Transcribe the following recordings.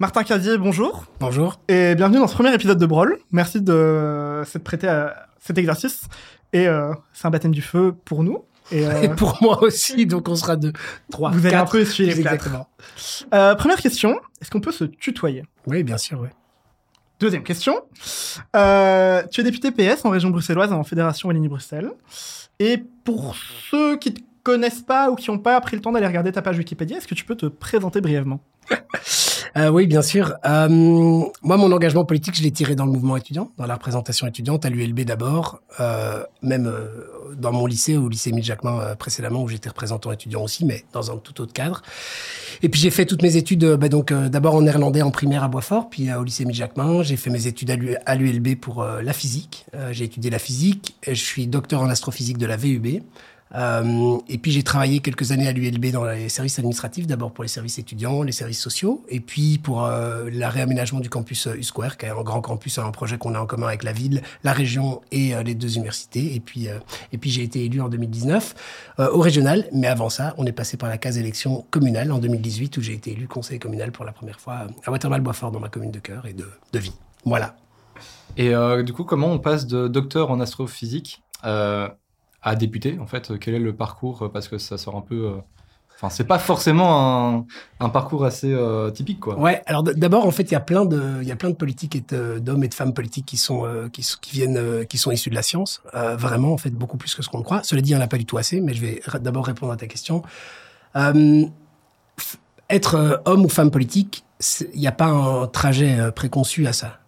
Martin Casier, bonjour. Bonjour. Et bienvenue dans ce premier épisode de Brawl. Merci de s'être prêté à cet exercice. Et euh, c'est un baptême du feu pour nous. Et, euh, pour moi aussi, donc on sera deux, trois, Vous allez un peu essuyer les Exactement. Euh, première question, est-ce qu'on peut se tutoyer? Oui, bien sûr, oui. Deuxième question. Euh, tu es député PS en région bruxelloise en Fédération Wallonie-Bruxelles. Et pour ceux qui te connaissent pas ou qui n'ont pas pris le temps d'aller regarder ta page Wikipédia, est-ce que tu peux te présenter brièvement? euh, oui, bien sûr. Euh, moi, mon engagement politique, je l'ai tiré dans le mouvement étudiant, dans la représentation étudiante, à l'ULB d'abord, euh, même euh, dans mon lycée, au lycée Émile Jacquemin euh, précédemment, où j'étais représentant étudiant aussi, mais dans un tout autre cadre. Et puis j'ai fait toutes mes études, bah, donc d'abord en néerlandais en primaire à Boisfort, puis au lycée Émile Jacquemin. J'ai fait mes études à l'ULB pour la physique. j'ai étudié la physique. Et je suis docteur en astrophysique de la VUB. Euh, et puis j'ai travaillé quelques années à l'ULB dans les services administratifs, d'abord pour les services étudiants, les services sociaux, et puis pour euh, la réaménagement du campus euh, U-Square, qui est un grand campus, un projet qu'on a en commun avec la ville, la région et les deux universités. Et puis, et puis j'ai été élu en 2019 au régional, mais avant ça, on est passé par la case élection communale en 2018, où j'ai été élu conseiller communal pour la première fois à Watermal-Boisfort, dans ma commune de cœur et de, de vie. Voilà. Et du coup, comment on passe de docteur en astrophysique à député en fait Quel est le parcours Parce que ça sort un peu. Euh, enfin, c'est pas forcément un, parcours assez euh, typique, quoi. Ouais. Alors d'abord, en fait, il y a plein de, il y a plein de politiques et d'hommes et de femmes politiques qui sont, euh, qui, viennent, qui sont issus de la science. vraiment, en fait, beaucoup plus que ce qu'on croit. Cela dit, il n'y en a pas du tout assez. Mais je vais d'abord répondre à ta question. être homme ou femme politique, il n'y a pas un trajet préconçu à ça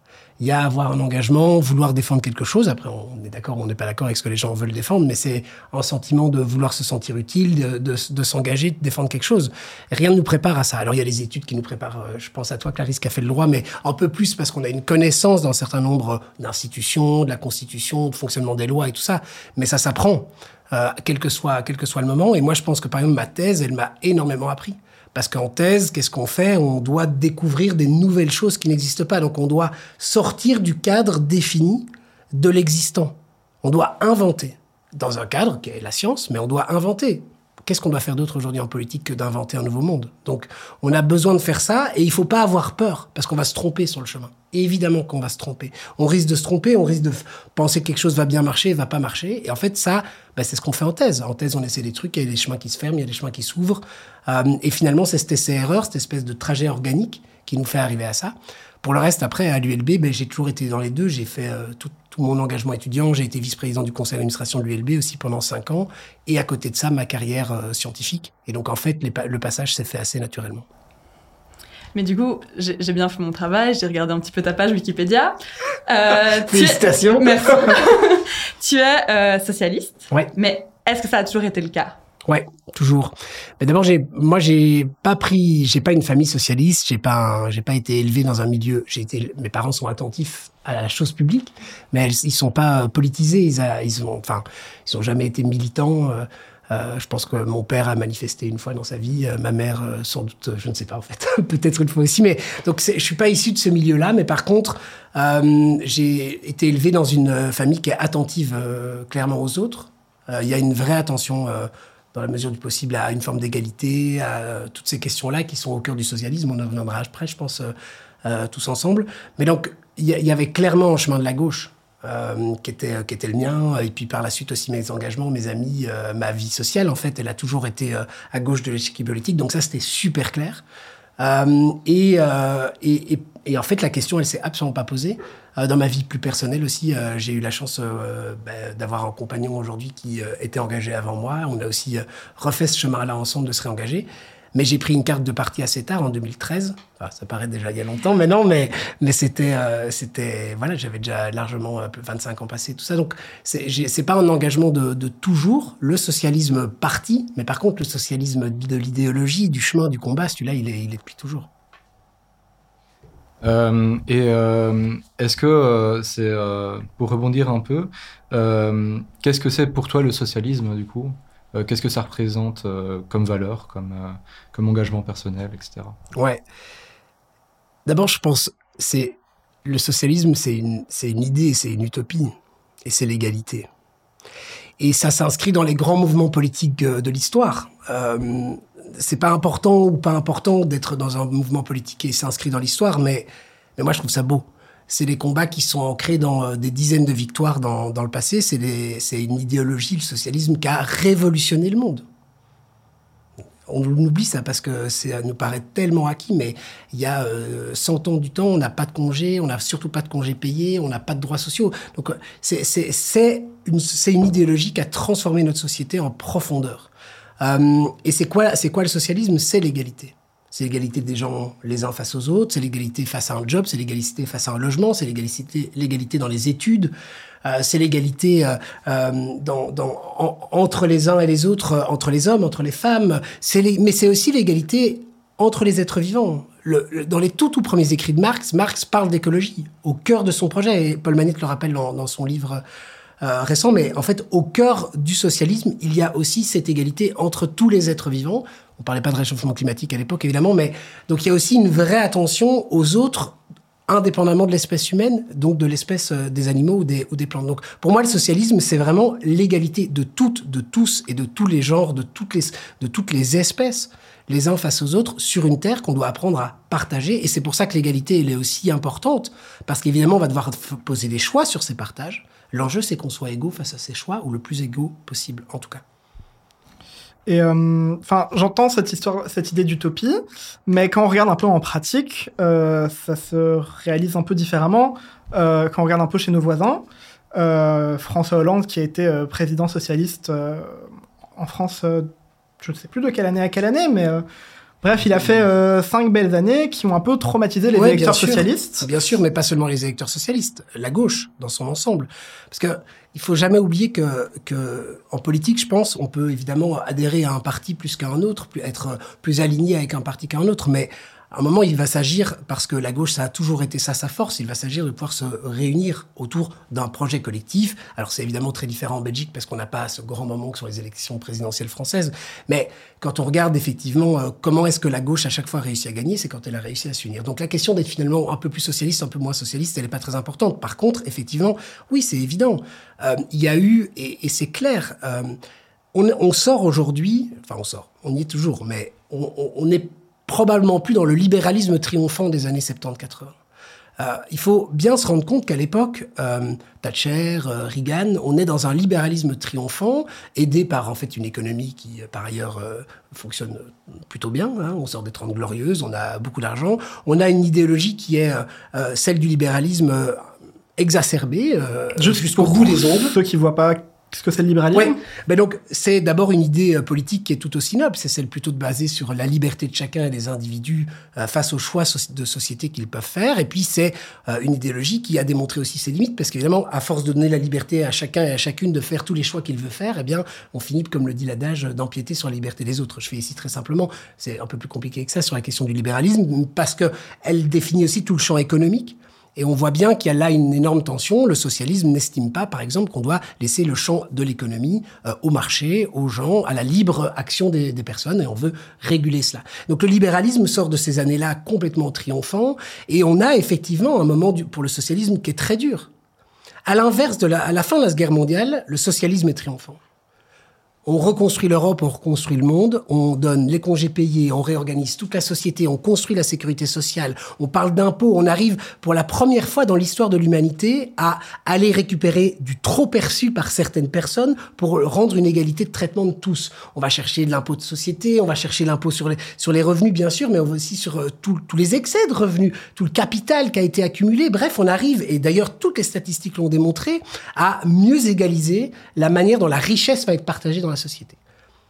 il y a avoir un engagement, vouloir défendre quelque chose. Après, on est d'accord, on n'est pas d'accord avec ce que les gens veulent défendre, mais c'est un sentiment de vouloir se sentir utile, de, de, de s'engager, de défendre quelque chose. Rien ne nous prépare à ça. Alors, il y a les études qui nous préparent. Euh, je pense à toi, Clarisse, qui a fait le droit, mais un peu plus parce qu'on a une connaissance d'un certain nombre d'institutions, de la Constitution, du fonctionnement des lois et tout ça. Mais ça s'apprend, euh, quel que soit quel que soit le moment. Et moi, je pense que par exemple, ma thèse, elle m'a énormément appris. Parce qu'en thèse, qu'est-ce qu'on fait? On doit découvrir des nouvelles choses qui n'existent pas. Donc on doit sortir du cadre défini de l'existant. On doit inventer dans un cadre qui est la science, mais on doit inventer. Qu'est-ce qu'on doit faire d'autre aujourd'hui en politique que d'inventer un nouveau monde? Donc, on a besoin de faire ça et il faut pas avoir peur parce qu'on va se tromper sur le chemin. évidemment qu'on va se tromper. On risque de se tromper, on risque de penser que quelque chose va bien marcher, va pas marcher. Et en fait, ça, bah, c'est ce qu'on fait en thèse. En thèse, on essaie des trucs, il y a des chemins qui se ferment, il y a des chemins qui s'ouvrent. Euh, et finalement, c'est cet essai-erreur, cette espèce de trajet organique qui nous fait arriver à ça. Pour le reste, après, à l'ULB, ben, j'ai toujours été dans les deux. J'ai fait euh, tout, mon engagement étudiant. J'ai été vice-président du conseil d'administration de l'ULB aussi pendant cinq ans. Et à côté de ça, ma carrière euh, scientifique. Et donc, en fait, le passage s'est fait assez naturellement. Mais du coup, j'ai bien fait mon travail, j'ai regardé un petit peu ta page Wikipédia. Euh, Félicitations. Merci. tu es socialiste. Ouais. Mais est-ce que ça a toujours été le cas? Ouais, toujours. Mais d'abord, j'ai, moi, j'ai pas pris, j'ai pas une famille socialiste, j'ai pas, j'ai pas été élevé dans un milieu. J'ai été, mes parents sont attentifs à la chose publique, mais ils sont pas politisés. Ils, a, ont, enfin, ils ont jamais été militants. Euh, euh, je pense que mon père a manifesté une fois dans sa vie, euh, ma mère euh, sans doute, je ne sais pas en fait, peut-être une fois aussi. Mais donc je suis pas issu de ce milieu-là, mais par contre j'ai été élevé dans une famille qui est attentive clairement aux autres. Il y a une vraie attention dans la mesure du possible, à une forme d'égalité, à toutes ces questions-là qui sont au cœur du socialisme. On en reviendra après, je pense, euh, tous ensemble. Mais donc, il y, avait clairement un chemin de la gauche euh, qui, était, qui était le mien, et puis par la suite aussi mes engagements, mes amis, euh, ma vie sociale, en fait, elle a toujours été à gauche de l'échiquier politique. Donc ça, c'était super clair. Et, en fait, la question, elle s'est absolument pas posée. Euh, dans ma vie plus personnelle aussi, euh, j'ai eu la chance euh, bah, d'avoir un compagnon aujourd'hui qui était engagé avant moi. On a aussi refait ce chemin-là ensemble de se réengager. Mais j'ai pris une carte de parti assez tard, en 2013. ça paraît déjà il y a longtemps, mais non, mais, c'était, voilà, j'avais déjà largement 25 ans passés, tout ça. Donc, c'est, pas un engagement de, toujours, le socialisme parti, mais par contre, le socialisme de l'idéologie, du chemin, du combat, celui-là, il est depuis toujours. Euh, et euh, est-ce que euh, c'est pour rebondir un peu, qu'est-ce que c'est pour toi le socialisme du coup? Qu'est-ce que ça représente comme valeur, comme, comme engagement personnel, etc. Ouais. D'abord, je pense c'est le socialisme, c'est une, c'est une idée, c'est une utopie, et c'est l'égalité. Et ça s'inscrit dans les grands mouvements politiques de l'histoire. C'est pas important ou pas important d'être dans un mouvement politique et s'inscrit dans l'histoire, mais, mais moi je trouve ça beau. C'est des combats qui sont ancrés dans euh, des dizaines de victoires dans, dans le passé. C'est une idéologie, le socialisme, qui a révolutionné le monde. On oublie ça parce que ça nous paraît tellement acquis, mais il y a 100 ans du temps, on n'a pas de congé, on n'a surtout pas de congé payé, on n'a pas de droits sociaux. Donc c'est une, une idéologie qui a transformé notre société en profondeur. Euh, et c'est quoi, c'est quoi le socialisme? C'est l'égalité. C'est l'égalité des gens les uns face aux autres, c'est l'égalité face à un job, c'est l'égalité face à un logement, c'est l'égalité, l'égalité dans les études, euh, c'est l'égalité euh, entre les uns et les autres, entre les hommes, entre les femmes. Mais c'est aussi l'égalité entre les êtres vivants. Dans les tout tout premiers écrits de Marx, Marx parle d'écologie au cœur de son projet. Et Paul Manette le rappelle dans son livre euh, récent, mais en fait, au cœur du socialisme, il y a aussi cette égalité entre tous les êtres vivants. On parlait pas de réchauffement climatique à l'époque, évidemment, mais donc il y a aussi une vraie attention aux autres indépendamment de l'espèce humaine, donc de l'espèce euh, des animaux ou des, plantes. Donc, pour moi, le socialisme, c'est vraiment l'égalité de toutes, de tous et de tous les genres, de toutes les, de toutes les espèces, les uns face aux autres, sur une terre qu'on doit apprendre à partager. Et c'est pour ça que l'égalité, elle est aussi importante, parce qu'évidemment, on va devoir poser des choix sur ces partages. L'enjeu, c'est qu'on soit égaux face à ces choix, ou le plus égaux possible, en tout cas. Et euh, enfin, j'entends cette histoire, cette idée d'utopie, mais quand on regarde un peu en pratique, euh, ça se réalise un peu différemment. Euh, quand on regarde un peu chez nos voisins, François Hollande, qui a été président socialiste en France, je ne sais plus de quelle année à quelle année, mais Bref, il a fait euh, cinq belles années qui ont un peu traumatisé les électeurs socialistes. Bien sûr, mais pas seulement les électeurs socialistes, la gauche dans son ensemble. Parce que il faut jamais oublier que, que en politique, je pense, on peut évidemment adhérer à un parti plus qu'à un autre, être plus aligné avec un parti qu'à un autre, mais à un moment, il va s'agir, parce que la gauche, ça a toujours été ça sa force, il va s'agir de pouvoir se réunir autour d'un projet collectif. Alors c'est évidemment très différent en Belgique parce qu'on n'a pas ce grand moment que sont les élections présidentielles françaises. Mais quand on regarde effectivement euh, comment est-ce que la gauche à chaque fois réussit à gagner, c'est quand elle a réussi à s'unir. Donc la question d'être finalement un peu plus socialiste, un peu moins socialiste, elle n'est pas très importante. Par contre, effectivement, oui, c'est évident. Euh, il y a eu, et, c'est clair, euh, on, sort aujourd'hui, enfin on sort, on y est toujours, mais on, on, on est probablement plus dans le libéralisme triomphant des années 70-80. Euh, il faut bien se rendre compte qu'à l'époque, euh, Thatcher, euh, Reagan, on est dans un libéralisme triomphant, aidé par en fait une économie qui, par ailleurs, fonctionne plutôt bien. Hein. on sort des Trente Glorieuses, on a beaucoup d'argent. On a une idéologie qui est celle du libéralisme exacerbée jusqu'au bout des ongles. Ceux qui voient pas Qu'est-ce que c'est le libéralisme ben donc c'est d'abord une idée euh, politique qui est tout aussi noble, c'est celle plutôt de baser sur la liberté de chacun et des individus euh, face aux choix de société qu'ils peuvent faire. Et puis c'est euh, une idéologie qui a démontré aussi ses limites, parce qu'évidemment, à force de donner la liberté à chacun et à chacune de faire tous les choix qu'il veut faire, eh bien, on finit, comme le dit l'adage, d'empiéter sur la liberté des autres. Je fais ici très simplement, c'est un peu plus compliqué que ça sur la question du libéralisme, parce que elle définit aussi tout le champ économique. Et on voit bien qu'il y a là une énorme tension. Le socialisme n'estime pas, par exemple, qu'on doit laisser le champ de l'économie euh, au marché, aux gens, à la libre action des, personnes, et on veut réguler cela. Donc le libéralisme sort de ces années-là complètement triomphant, et on a effectivement un moment du, pour le socialisme qui est très dur. À l'inverse la, à la fin de la Guerre mondiale, le socialisme est triomphant. On reconstruit l'Europe, on reconstruit le monde, on donne les congés payés, on réorganise toute la société, on construit la sécurité sociale, on parle d'impôts, on arrive pour la première fois dans l'histoire de l'humanité à aller récupérer du trop perçu par certaines personnes pour rendre une égalité de traitement de tous. On va chercher de l'impôt de société, on va chercher l'impôt sur les, sur les revenus bien sûr, mais on va aussi sur euh, tous les excès de revenus, tout le capital qui a été accumulé. Bref, on arrive, et d'ailleurs toutes les statistiques l'ont démontré, à mieux égaliser la manière dont la richesse va être partagée dans société.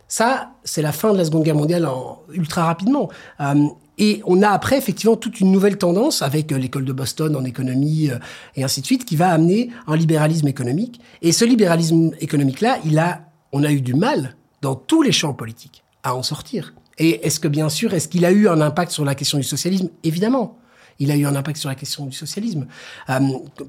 Ça, c'est la fin de la Seconde Guerre mondiale ultra rapidement. Euh, et on a après effectivement toute une nouvelle tendance avec euh, l'école de Boston en économie euh, et ainsi de suite qui va amener un libéralisme économique. Et ce libéralisme économique-là, il a, on a eu du mal dans tous les champs politiques à en sortir. Et est-ce que bien sûr, est-ce qu'il a eu un impact sur la question du socialisme? Évidemment. Il a eu un impact sur la question du socialisme. Euh,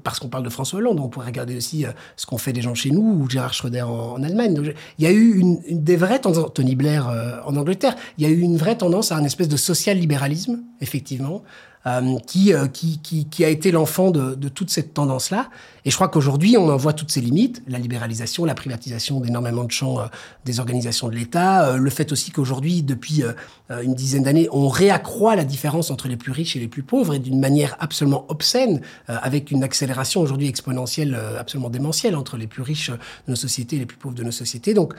parce qu'on parle de François Hollande, on pourrait regarder aussi euh, ce qu'ont fait des gens chez nous ou Gérard Schröder en, Allemagne. Il y a eu une, une des vraies tendances, Tony Blair euh, en Angleterre, il y a eu une vraie tendance à un espèce de social-libéralisme, effectivement, euh, qui, euh, qui, qui, qui, a été l'enfant de, de, toute cette tendance-là. Et je crois qu'aujourd'hui, on en voit toutes ses limites, la libéralisation, la privatisation d'énormément de champs euh, des organisations de l'État, euh, le fait aussi qu'aujourd'hui, depuis une dizaine d'années, on réaccroît la différence entre les plus riches et les plus pauvres, et d'une manière absolument obscène, avec une accélération aujourd'hui exponentielle absolument démentielle entre les plus riches de nos sociétés et les plus pauvres de nos sociétés. Donc,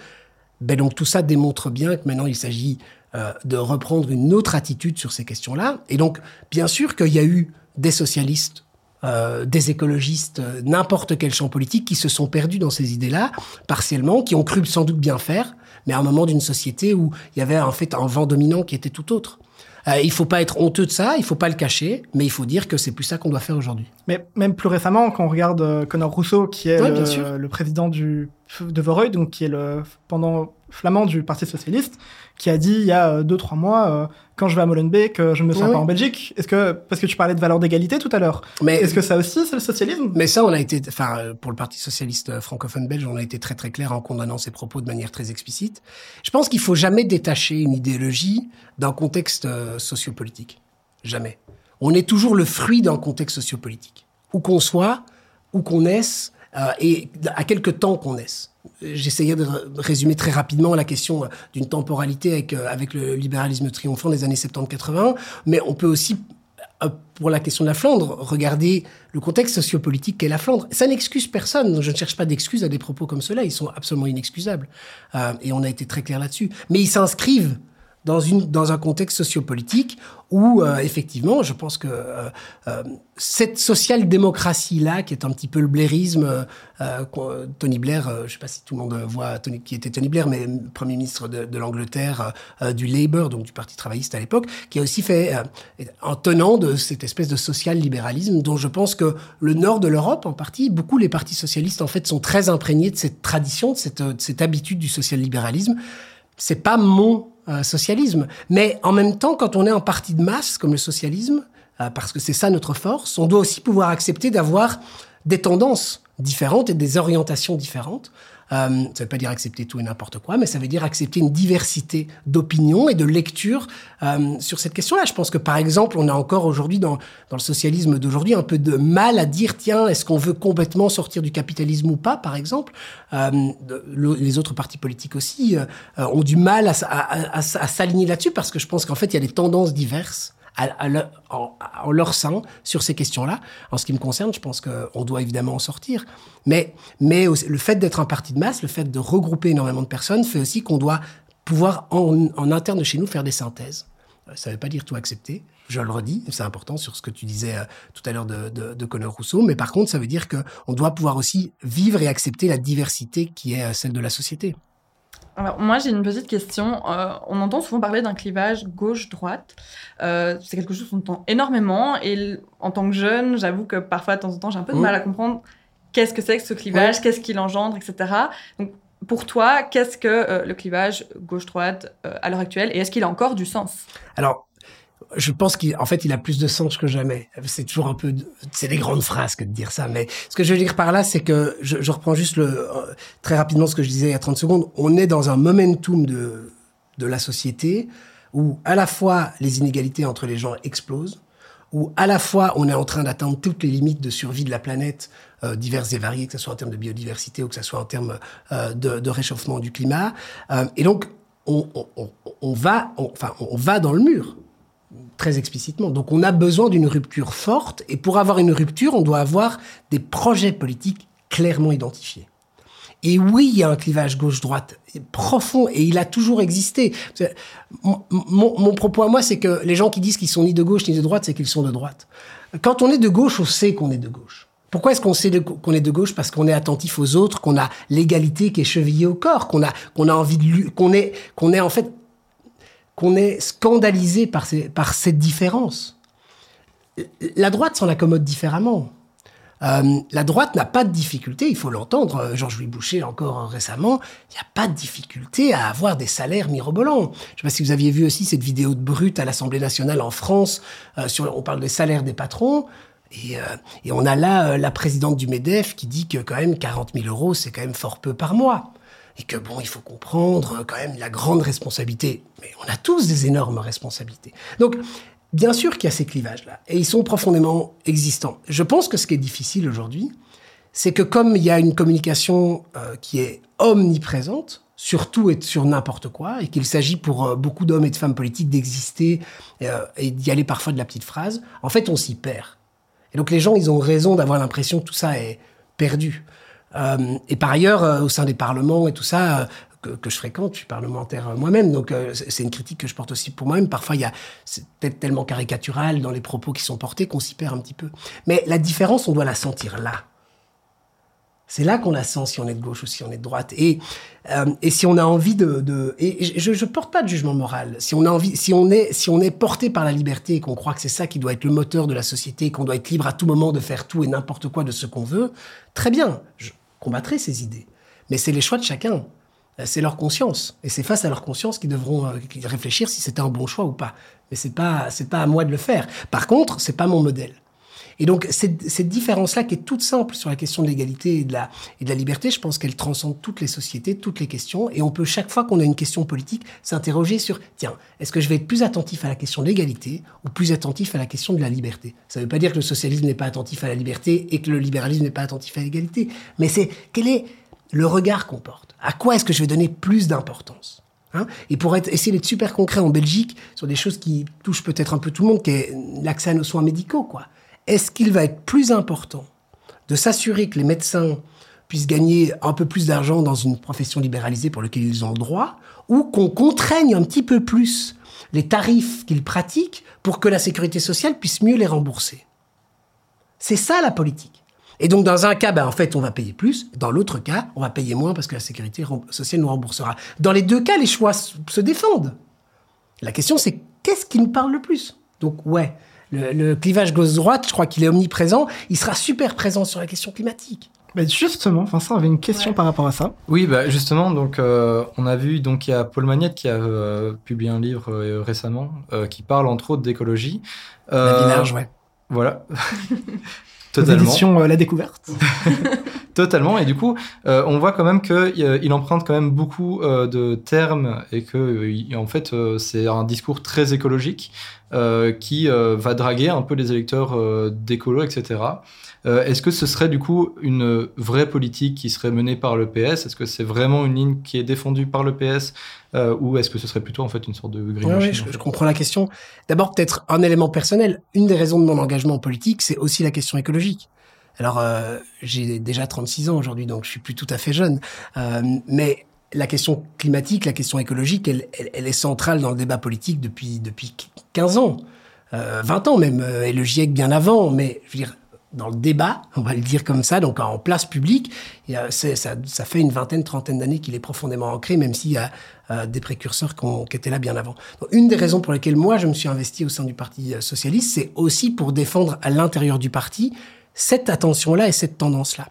ben donc tout ça démontre bien que maintenant il s'agit euh, de reprendre une autre attitude sur ces questions-là. Et donc, bien sûr qu'il y a eu des socialistes, euh, des écologistes, euh, n'importe quel champ politique qui se sont perdus dans ces idées-là, partiellement, qui ont cru sans doute bien faire, mais à un moment d'une société où il y avait en fait un vent dominant qui était tout autre. Euh, il faut pas être honteux de ça, il faut pas le cacher, mais il faut dire que c'est plus ça qu'on doit faire aujourd'hui. Mais même plus récemment, quand on regarde Conor Rousseau, qui est Ouais, le président du, de Voreuil, donc qui est le pendant flamand du Parti socialiste, qui a dit il y a euh, deux trois mois, euh, quand je vais à Molenbeek, euh, je me sens pas en Belgique. Est-ce que parce que tu parlais de valeur d'égalité tout à l'heure, Mais est-ce que ça aussi c'est le socialisme? Mais ça, on a été, enfin, euh, pour le Parti socialiste euh, francophone belge, on a été très très clair en condamnant ces propos de manière très explicite. Je pense qu'il faut jamais détacher une idéologie d'un contexte euh, sociopolitique. Jamais. On est toujours le fruit d'un contexte sociopolitique. Où qu'on soit, où qu'on naisse, euh, et à quelque temps qu'on naisse. J'essayais de résumer très rapidement la question d'une temporalité avec, euh, avec le libéralisme triomphant des années 70-80, mais on peut aussi euh, pour la question de la Flandre, regardez le contexte sociopolitique qu'est la Flandre. Ça n'excuse personne. Je ne cherche pas d'excuses à des propos comme cela. Ils sont absolument inexcusables. Euh, et on a été très clair là-dessus. Mais ils s'inscrivent dans, une, dans un contexte sociopolitique où, euh, effectivement, je pense que euh, euh, cette social-démocratie-là, qui est un petit peu le blairisme, Tony Blair, je ne sais pas si tout le monde voit Tony, qui était Tony Blair, mais Premier ministre de, l'Angleterre, du Labour, donc du Parti travailliste à l'époque, qui a aussi fait, en tenant de cette espèce de social-libéralisme, dont je pense que le nord de l'Europe, en partie, beaucoup les partis socialistes, en fait, sont très imprégnés de cette tradition, de cette, cette habitude du social-libéralisme. C'est pas mon euh, socialisme. Mais en même temps, quand on est un parti de masse comme le socialisme, euh, parce que c'est ça notre force, on doit aussi pouvoir accepter d'avoir des tendances différentes et des orientations différentes. Euh, ça ne veut pas dire accepter tout et n'importe quoi, mais ça veut dire accepter une diversité d'opinions et de lectures euh, sur cette question-là. Je pense que, par exemple, on a encore aujourd'hui, dans, dans le socialisme d'aujourd'hui, un peu de mal à dire, tiens, est-ce qu'on veut complètement sortir du capitalisme ou pas, par exemple? Euh, Les autres partis politiques aussi euh, ont du mal à s'aligner là-dessus, parce que je pense qu'en fait, il y a des tendances diverses en, leur sein sur ces questions-là. En ce qui me concerne, je pense qu'on doit évidemment en sortir. Mais, le fait d'être un parti de masse, le fait de regrouper énormément de personnes, fait aussi qu'on doit pouvoir en, interne chez nous faire des synthèses. Euh, Ça ne veut pas dire tout accepter, je le redis, c'est important sur ce que tu disais euh, tout à l'heure de, de, de Conor Rousseau, mais par contre, ça veut dire qu'on doit pouvoir aussi vivre et accepter la diversité qui est euh, celle de la société. Alors, moi, j'ai une petite question. Euh, on entend souvent parler d'un clivage gauche-droite. Euh, c'est quelque chose qu'on entend énormément. Et en tant que jeune, j'avoue que parfois, de temps en temps, j'ai un peu de mal à comprendre qu'est-ce que c'est que ce clivage, qu'est-ce qu'il engendre, etc. Donc, pour toi, qu'est-ce que euh, le clivage gauche-droite euh, à l'heure actuelle Et est-ce qu'il a encore du sens? Alors, je pense qu'en fait, il a plus de sens que jamais. C'est toujours un peu, c'est des grandes phrases que de dire ça. Mais ce que je veux dire par là, c'est que je, reprends juste euh, très rapidement ce que je disais il y a 30 secondes. On est dans un momentum de, la société où à la fois les inégalités entre les gens explosent, où à la fois on est en train d'atteindre toutes les limites de survie de la planète, euh, diverses et variées, que ce soit en termes de biodiversité ou que ce soit en termes euh, de, réchauffement du climat. Et donc, on, va, enfin, on va dans le mur très explicitement. Donc on a besoin d'une rupture forte, et pour avoir une rupture, on doit avoir des projets politiques clairement identifiés. Et oui, il y a un clivage gauche-droite profond, et il a toujours existé. Mon, propos à moi, c'est que les gens qui disent qu'ils sont ni de gauche ni de droite, c'est qu'ils sont de droite. Quand on est de gauche, on sait qu'on est de gauche. Pourquoi est-ce qu'on sait qu'on est de gauche? Parce qu'on est attentif aux autres, qu'on a l'égalité qui est chevillée au corps, qu'on a, a envie de, qu'on est, qu'on est en fait qu'on est scandalisé par, cette différence. La droite s'en accommode différemment. Euh, la droite n'a pas de difficulté, il faut l'entendre, euh, Georges-Louis Boucher encore euh, récemment, il n'y a pas de difficulté à avoir des salaires mirobolants. Je ne sais pas si vous aviez vu aussi cette vidéo de Brut à l'Assemblée nationale en France, sur, on parle des salaires des patrons, et, et on a là la présidente du MEDEF qui dit que quand même 40 000 euros, c'est quand même fort peu par mois. Et que bon, il faut comprendre quand même la grande responsabilité. Mais on a tous des énormes responsabilités. Donc, Bien sûr qu'il y a ces clivages-là, et ils sont profondément existants. Je pense que ce qui est difficile aujourd'hui, c'est que comme il y a une communication euh, qui est omniprésente, sur tout et sur n'importe quoi, et qu'il s'agit pour euh, beaucoup d'hommes et de femmes politiques d'exister euh, et d'y aller parfois de la petite phrase, en fait, on s'y perd. Et donc les gens, ils ont raison d'avoir l'impression que tout ça est perdu. Et par ailleurs, au sein des parlements et tout ça, que, je fréquente, je suis parlementaire moi-même, donc euh, c'est une critique que je porte aussi pour moi-même. Parfois, il y a c'est peut-être tellement caricatural dans les propos qui sont portés qu'on s'y perd un petit peu. Mais la différence, on doit la sentir là. C'est là qu'on la sent si on est de gauche ou si on est de droite. Et, euh, si on a envie de, et je, je porte pas de jugement moral. Si on a envie, si on est, si on est porté par la liberté et qu'on croit que c'est ça qui doit être le moteur de la société, qu'on doit être libre à tout moment de faire tout et n'importe quoi de ce qu'on veut, très bien. Combattrai ces idées. Mais c'est les choix de chacun. Euh, c'est leur conscience. Et c'est face à leur conscience qu'ils devront euh, réfléchir si c'était un bon choix ou pas. Mais c'est pas, pas à moi de le faire. Par contre, c'est pas mon modèle. Et donc, cette, différence-là, qui est toute simple sur la question de l'égalité et de la, liberté, je pense qu'elle transcende toutes les sociétés, toutes les questions. Et on peut, chaque fois qu'on a une question politique, s'interroger sur, tiens, est-ce que je vais être plus attentif à la question de l'égalité ou plus attentif à la question de la liberté? Ça ne veut pas dire que le socialisme n'est pas attentif à la liberté et que le libéralisme n'est pas attentif à l'égalité. Mais c'est, quel est le regard qu'on porte? À quoi est-ce que je vais donner plus d'importance? Hein? Et pour essayer d'être super concret en Belgique sur des choses qui touchent peut-être un peu tout le monde, qui est l'accès à nos soins médicaux, quoi. Est-ce qu'il va être plus important de s'assurer que les médecins puissent gagner un peu plus d'argent dans une profession libéralisée pour laquelle ils ont le droit, ou qu'on contraigne un petit peu plus les tarifs qu'ils pratiquent pour que la sécurité sociale puisse mieux les rembourser? C'est ça la politique. Et donc, dans un cas, ben, en fait, on va payer plus. Dans l'autre cas, on va payer moins parce que la sécurité sociale nous remboursera. Dans les deux cas, les choix se défendent. La question, c'est qu'est-ce qui nous parle le plus? Donc, ouais, le, clivage gauche-droite, je crois qu'il est omniprésent. Il sera super présent sur la question climatique. Mais justement, Vincent avait une question par rapport à ça. Oui, bah justement, donc euh, on a vu donc il y a Paul Magnette qui a euh, publié un livre euh, récemment qui parle entre autres d'écologie. la village, ouais. Voilà. Totalement. Euh, la découverte. Totalement. Et du coup, euh, on voit quand même qu'il euh, il emprunte quand même beaucoup de termes et que, en fait, c'est un discours très écologique qui va draguer un peu les électeurs d'écolo, etc. Euh, est-ce que ce serait du coup une vraie politique qui serait menée par le PS Est-ce que c'est vraiment une ligne qui est défendue par le PS euh, ou est-ce que ce serait plutôt en fait une sorte de greenwashing Oui, je, comprends la question. D'abord peut-être un élément personnel. Une des raisons de mon engagement politique, c'est aussi la question écologique. Alors euh, j'ai déjà 36 ans aujourd'hui, donc je suis plus tout à fait jeune. mais la question climatique, la question écologique, elle, est centrale dans le débat politique depuis depuis 15 ans, 20 ans même, et le GIEC bien avant. Mais je veux dire, dans le débat, on va le dire comme ça, donc en place publique. Ça, fait une vingtaine, trentaine d'années qu'il est profondément ancré, même s'il y a euh, des précurseurs qui, étaient là bien avant. Une des raisons pour lesquelles moi je me suis investi au sein du Parti euh, socialiste, c'est aussi pour défendre à l'intérieur du parti cette attention-là et cette tendance-là.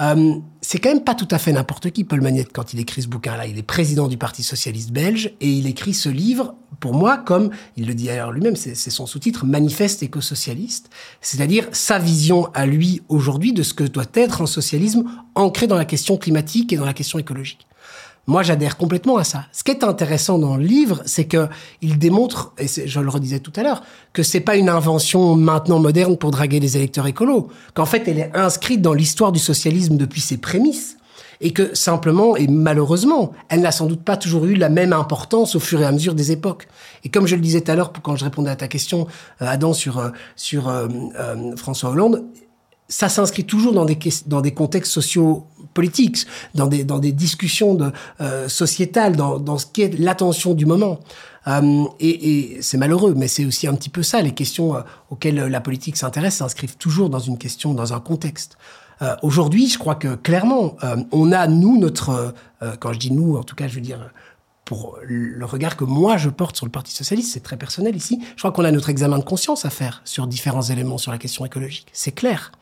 Euh, c'est quand même pas tout à fait n'importe qui, Paul Magnette, quand il écrit ce bouquin-là. Il est président du Parti socialiste belge et il écrit ce livre, pour moi, comme il le dit d'ailleurs lui-même, c'est son sous-titre, Manifeste éco-socialiste, c'est-à-dire sa vision à lui aujourd'hui de ce que doit être un socialisme ancré dans la question climatique et dans la question écologique. Moi, j'adhère complètement à ça. Ce qui est intéressant dans le livre, c'est que il démontre, et je le redisais tout à l'heure, que c'est pas une invention maintenant moderne pour draguer les électeurs écolos, qu'en fait, elle est inscrite dans l'histoire du socialisme depuis ses prémices, et que simplement, et malheureusement, elle n'a sans doute pas toujours eu la même importance au fur et à mesure des époques. Et comme je le disais tout à l'heure, quand je répondais à ta question, euh, Adam, sur, euh, sur euh, François Hollande, ça s'inscrit toujours dans des, dans des contextes sociaux politiques, dans des, dans des discussions euh, sociétales, dans, dans ce qui est l'attention du moment. Euh, et, c'est malheureux, mais c'est aussi un petit peu ça. Les questions euh, auxquelles la politique s'intéresse s'inscrivent toujours dans une question, dans un contexte. Aujourd'hui, je crois que clairement, on a, nous, notre... quand je dis nous, en tout cas, je veux dire pour le regard que moi je porte sur le Parti socialiste, c'est très personnel ici. Je crois qu'on a notre examen de conscience à faire sur différents éléments sur la question écologique. C'est clair.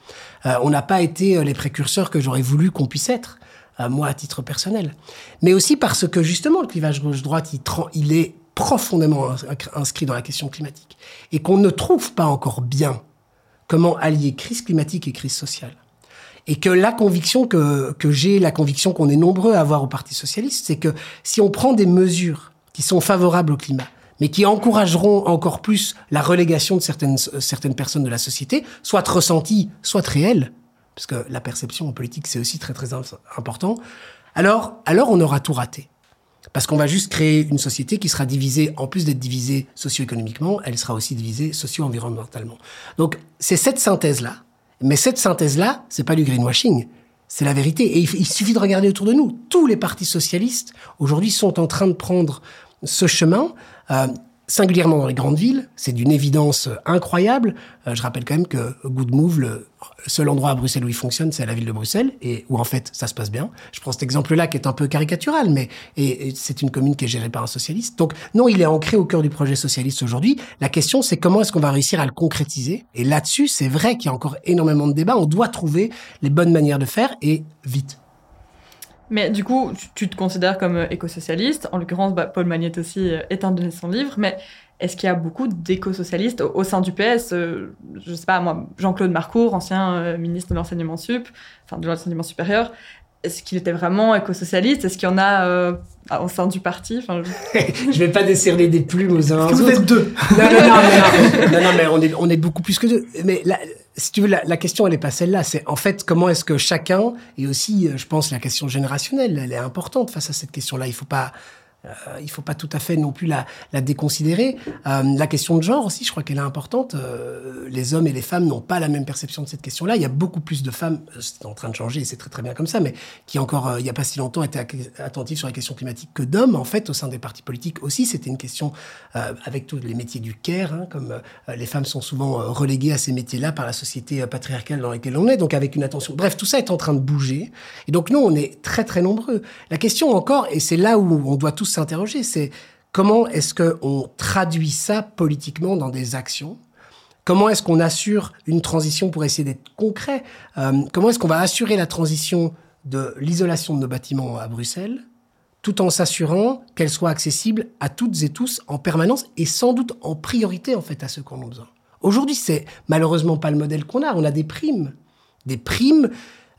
Euh, on n'a pas été euh, les précurseurs que j'aurais voulu qu'on puisse être, euh, moi à titre personnel. Mais aussi parce que justement le clivage gauche-droite, il, il est profondément inscrit dans la question climatique et qu'on ne trouve pas encore bien comment allier crise climatique et crise sociale. Et que la conviction que, que j'ai, la conviction qu'on est nombreux à avoir au Parti socialiste, c'est que si on prend des mesures qui sont favorables au climat, mais qui encourageront encore plus la relégation de certaines, certaines personnes de la société, soit ressenties, soit réelles, parce que la perception en politique, c'est aussi très très important, alors, alors on aura tout raté. Parce qu'on va juste créer une société qui sera divisée, en plus d'être divisée socio-économiquement, elle sera aussi divisée socio-environnementalement. Donc, c'est cette synthèse-là mais cette synthèse-là, c'est pas du greenwashing. C'est la vérité. Et il suffit de regarder autour de nous. Tous les partis socialistes, aujourd'hui, sont en train de prendre ce chemin. Euh, singulièrement dans les grandes villes. C'est d'une évidence incroyable. Euh, je rappelle quand même que Good Move, le seul endroit à Bruxelles où il fonctionne, c'est la ville de Bruxelles, et où en fait ça se passe bien. Je prends cet exemple-là qui est un peu caricatural, mais c'est une commune qui est gérée par un socialiste. Donc non, il est ancré au cœur du projet socialiste aujourd'hui. La question, c'est comment est-ce qu'on va réussir à le concrétiser? Et là-dessus, c'est vrai qu'il y a encore énormément de débats. On doit trouver les bonnes manières de faire, et vite. Mais du coup, tu, te considères comme euh, éco-socialiste. En l'occurrence, bah, Paul Magnette aussi euh, est un de son livre. Mais est-ce qu'il y a beaucoup d'éco-socialistes au, sein du PS euh, Je sais pas, moi, Jean-Claude Marcourt, ancien ministre de l'enseignement sup, enfin de l'enseignement supérieur, est-ce qu'il était vraiment éco-socialiste? Est-ce qu'il y en a au sein du parti? Enfin, je... ne vais pas décerner des plumes aux uns aux autres. Vous êtes deux? Non, non, non, non, non, mais on est, on est beaucoup plus que deux. Mais là, si tu veux, la, question, elle n'est pas celle-là. C'est en fait comment est-ce que chacun, et aussi, euh, je pense, la question générationnelle, elle est importante face à cette question-là. Il faut pas euh, il faut pas tout à fait non plus la, déconsidérer. Euh, la question de genre aussi, je crois qu'elle est importante. Euh, les hommes et les femmes n'ont pas la même perception de cette question-là. Il y a beaucoup plus de femmes, c'est en train de changer, et c'est très très bien comme ça, mais qui encore il y a pas si longtemps étaient attentifs sur la question climatique que d'hommes. En fait, au sein des partis politiques aussi, c'était une question avec tous les métiers du care, hein, comme les femmes sont souvent reléguées à ces métiers-là par la société patriarcale dans laquelle on est, donc avec une attention. Bref, tout ça est en train de bouger. Et donc nous, on est très très nombreux. La question encore, et c'est là où on doit tous s'interroger, c'est comment est-ce qu'on traduit ça politiquement dans des actions? Comment est-ce qu'on assure une transition pour essayer d'être concret? Euh, Comment est-ce qu'on va assurer la transition de l'isolation de nos bâtiments à Bruxelles tout en s'assurant qu'elle soit accessible à toutes et tous en permanence et sans doute en priorité en fait à ceux qui en ont besoin? Aujourd'hui, c'est malheureusement pas le modèle qu'on a. On a des primes, des primes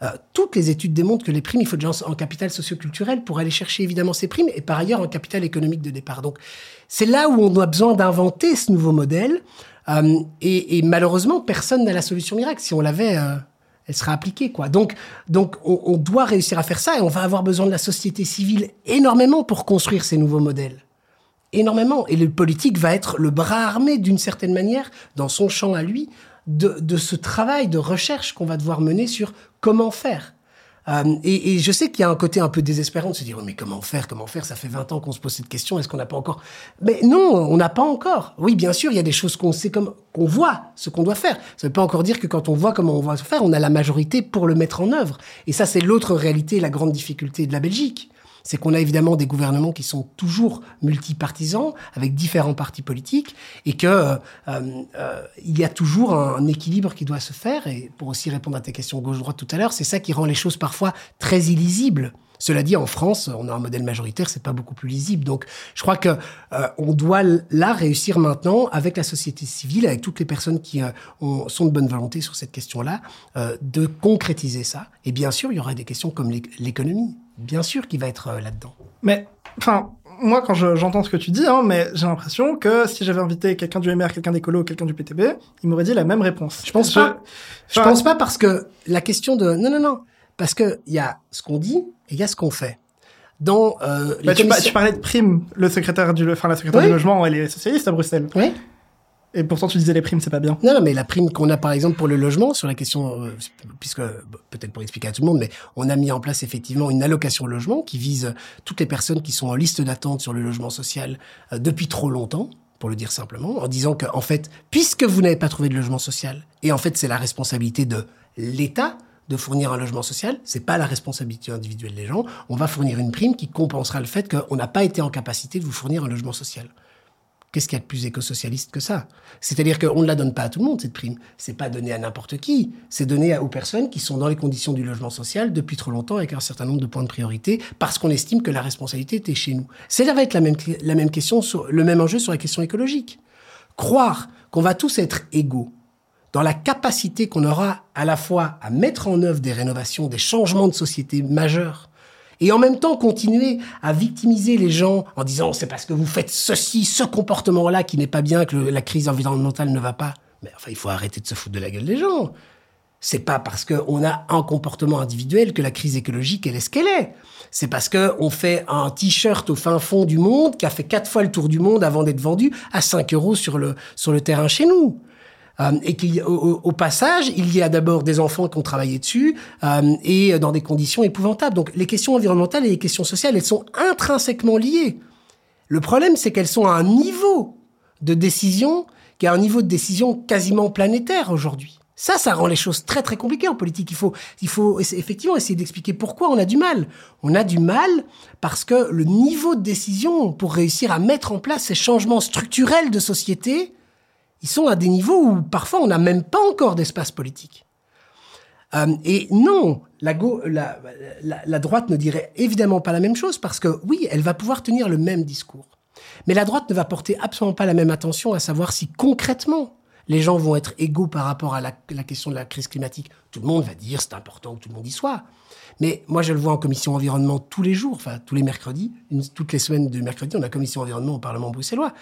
euh, toutes les études démontrent que les primes, il faut des gens en capital socioculturel pour aller chercher évidemment ces primes et par ailleurs en capital économique de départ. Donc c'est là où on a besoin d'inventer ce nouveau modèle euh, et, malheureusement personne n'a la solution miracle. Si on l'avait, euh, elle sera appliquée quoi. Donc donc on, on, doit réussir à faire ça et on va avoir besoin de la société civile énormément pour construire ces nouveaux modèles. Énormément. Et le politique va être le bras armé d'une certaine manière dans son champ à lui de, ce travail de recherche qu'on va devoir mener sur comment faire. Euh, et, je sais qu'il y a un côté un peu désespérant de se dire mais comment faire comment faire ça fait 20 ans qu'on se pose cette question est-ce qu'on n'a pas encore mais non on n'a pas encore. Oui bien sûr il y a des choses qu'on sait comme qu'on voit ce qu'on doit faire. Ça ne veut pas encore dire que quand on voit comment on va faire on a la majorité pour le mettre en œuvre. Et ça c'est l'autre réalité la grande difficulté de la Belgique c'est qu'on a évidemment des gouvernements qui sont toujours multipartisans, avec différents partis politiques, et que euh, euh, il y a toujours un, équilibre qui doit se faire. Et pour aussi répondre à tes questions gauche-droite tout à l'heure, c'est ça qui rend les choses parfois très illisibles. Cela dit, en France, on a un modèle majoritaire, c'est pas beaucoup plus lisible. Donc, je crois que euh, on doit là réussir maintenant avec la société civile, avec toutes les personnes qui ont, sont de bonne volonté sur cette question-là, de concrétiser ça. Et bien sûr, il y aura des questions comme l'économie, bien sûr, qui va être euh, là-dedans. Mais, enfin, moi, quand j'entends ce que tu dis, hein, mais j'ai l'impression que si j'avais invité quelqu'un du MR, quelqu'un d'écolo, quelqu'un du PTB, il m'aurait dit la même réponse. Je pense pas. Je pense pas parce que la question de non, non, non. Parce que il y a ce qu'on dit et il y a ce qu'on fait. Dans euh, bah, tu, tu, parlais de Prime, le secrétaire du, enfin la secrétaire du logement, elle est socialiste à Bruxelles. Oui. Et pourtant, tu disais les primes, c'est pas bien. Non, mais la prime qu'on a par exemple pour le logement, sur la question, euh, puisque peut-être pour expliquer à tout le monde, mais on a mis en place effectivement une allocation logement qui vise toutes les personnes qui sont en liste d'attente sur le logement social euh, depuis trop longtemps pour le dire simplement, en disant que, en fait, puisque vous n'avez pas trouvé de logement social, et en fait, c'est la responsabilité de l'État de fournir un logement social, c'est pas la responsabilité individuelle des gens. On va fournir une prime qui compensera le fait qu'on n'a pas été en capacité de vous fournir un logement social. Qu'est-ce qu'il y a de plus éco-socialiste que ça? C'est-à-dire qu'on ne la donne pas à tout le monde, cette prime. C'est pas donné à n'importe qui. C'est donné aux personnes qui sont dans les conditions du logement social depuis trop longtemps avec un certain nombre de points de priorité parce qu'on estime que la responsabilité était chez nous. C'est là va être la même, la même question, sur, le même enjeu sur la question écologique. Croire qu'on va tous être égaux dans la capacité qu'on aura à la fois à mettre en œuvre des rénovations, des changements de société majeurs, et en même temps continuer à victimiser les gens en disant c'est parce que vous faites ceci, ce comportement-là qui n'est pas bien, que la crise environnementale ne va pas. Mais enfin, il faut arrêter de se foutre de la gueule des gens. C'est pas parce qu'on a un comportement individuel que la crise écologique, elle est ce qu'elle est. C'est parce qu'on fait un t-shirt au fin fond du monde qui a fait quatre fois le tour du monde avant d'être vendu à 5 euros sur le, sur le terrain chez nous. Euh, et qu'au au passage, il y a d'abord des enfants qui ont travaillé dessus euh, et dans des conditions épouvantables. Donc les questions environnementales et les questions sociales, elles sont intrinsèquement liées. Le problème, c'est qu'elles sont à un niveau de décision qui est un niveau de décision quasiment planétaire aujourd'hui. Ça, ça rend les choses très très compliquées en politique. Il faut, il faut effectivement essayer d'expliquer pourquoi on a du mal. On a du mal parce que le niveau de décision pour réussir à mettre en place ces changements structurels de société, ils sont à des niveaux où parfois on n'a même pas encore d'espace politique. Euh, et non, la, la, la, droite ne dirait évidemment pas la même chose parce que oui, elle va pouvoir tenir le même discours. Mais la droite ne va porter absolument pas la même attention à savoir si concrètement les gens vont être égaux par rapport à la, question de la crise climatique. Tout le monde va dire c'est important que tout le monde y soit. Mais moi, je le vois en commission environnement tous les jours, enfin tous les mercredis, toutes les semaines de mercredi, on a commission environnement au Parlement bruxellois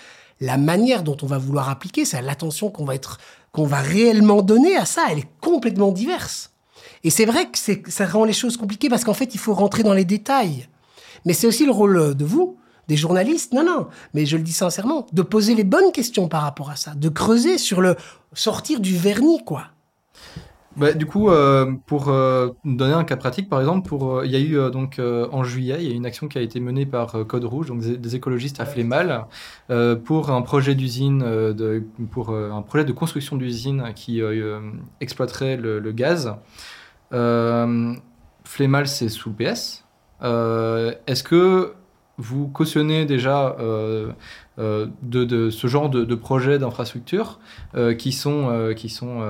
la manière dont on va vouloir appliquer, c'est l'attention qu'on va être, qu'on va réellement donner à ça, elle est complètement diverse. Et c'est vrai que ça rend les choses compliquées parce qu'en fait, il faut rentrer dans les détails. Mais c'est aussi le rôle de vous, des journalistes, non, non, mais je le dis sincèrement, de poser les bonnes questions par rapport à ça, de creuser sur le sortir du vernis, quoi. Bah, du coup, euh, pour euh, donner un cas pratique, par exemple, pour, euh, il y a eu donc en juillet, il y a une action qui a été menée par Code Rouge, donc des, écologistes à Flémal, pour un projet d'usine, de, pour un projet de construction d'usine qui exploiterait le, gaz. Flémal, c'est sous PS. Est-ce que vous cautionnez déjà euh, de, ce genre de, de projets d'infrastructures qui sont, qui sont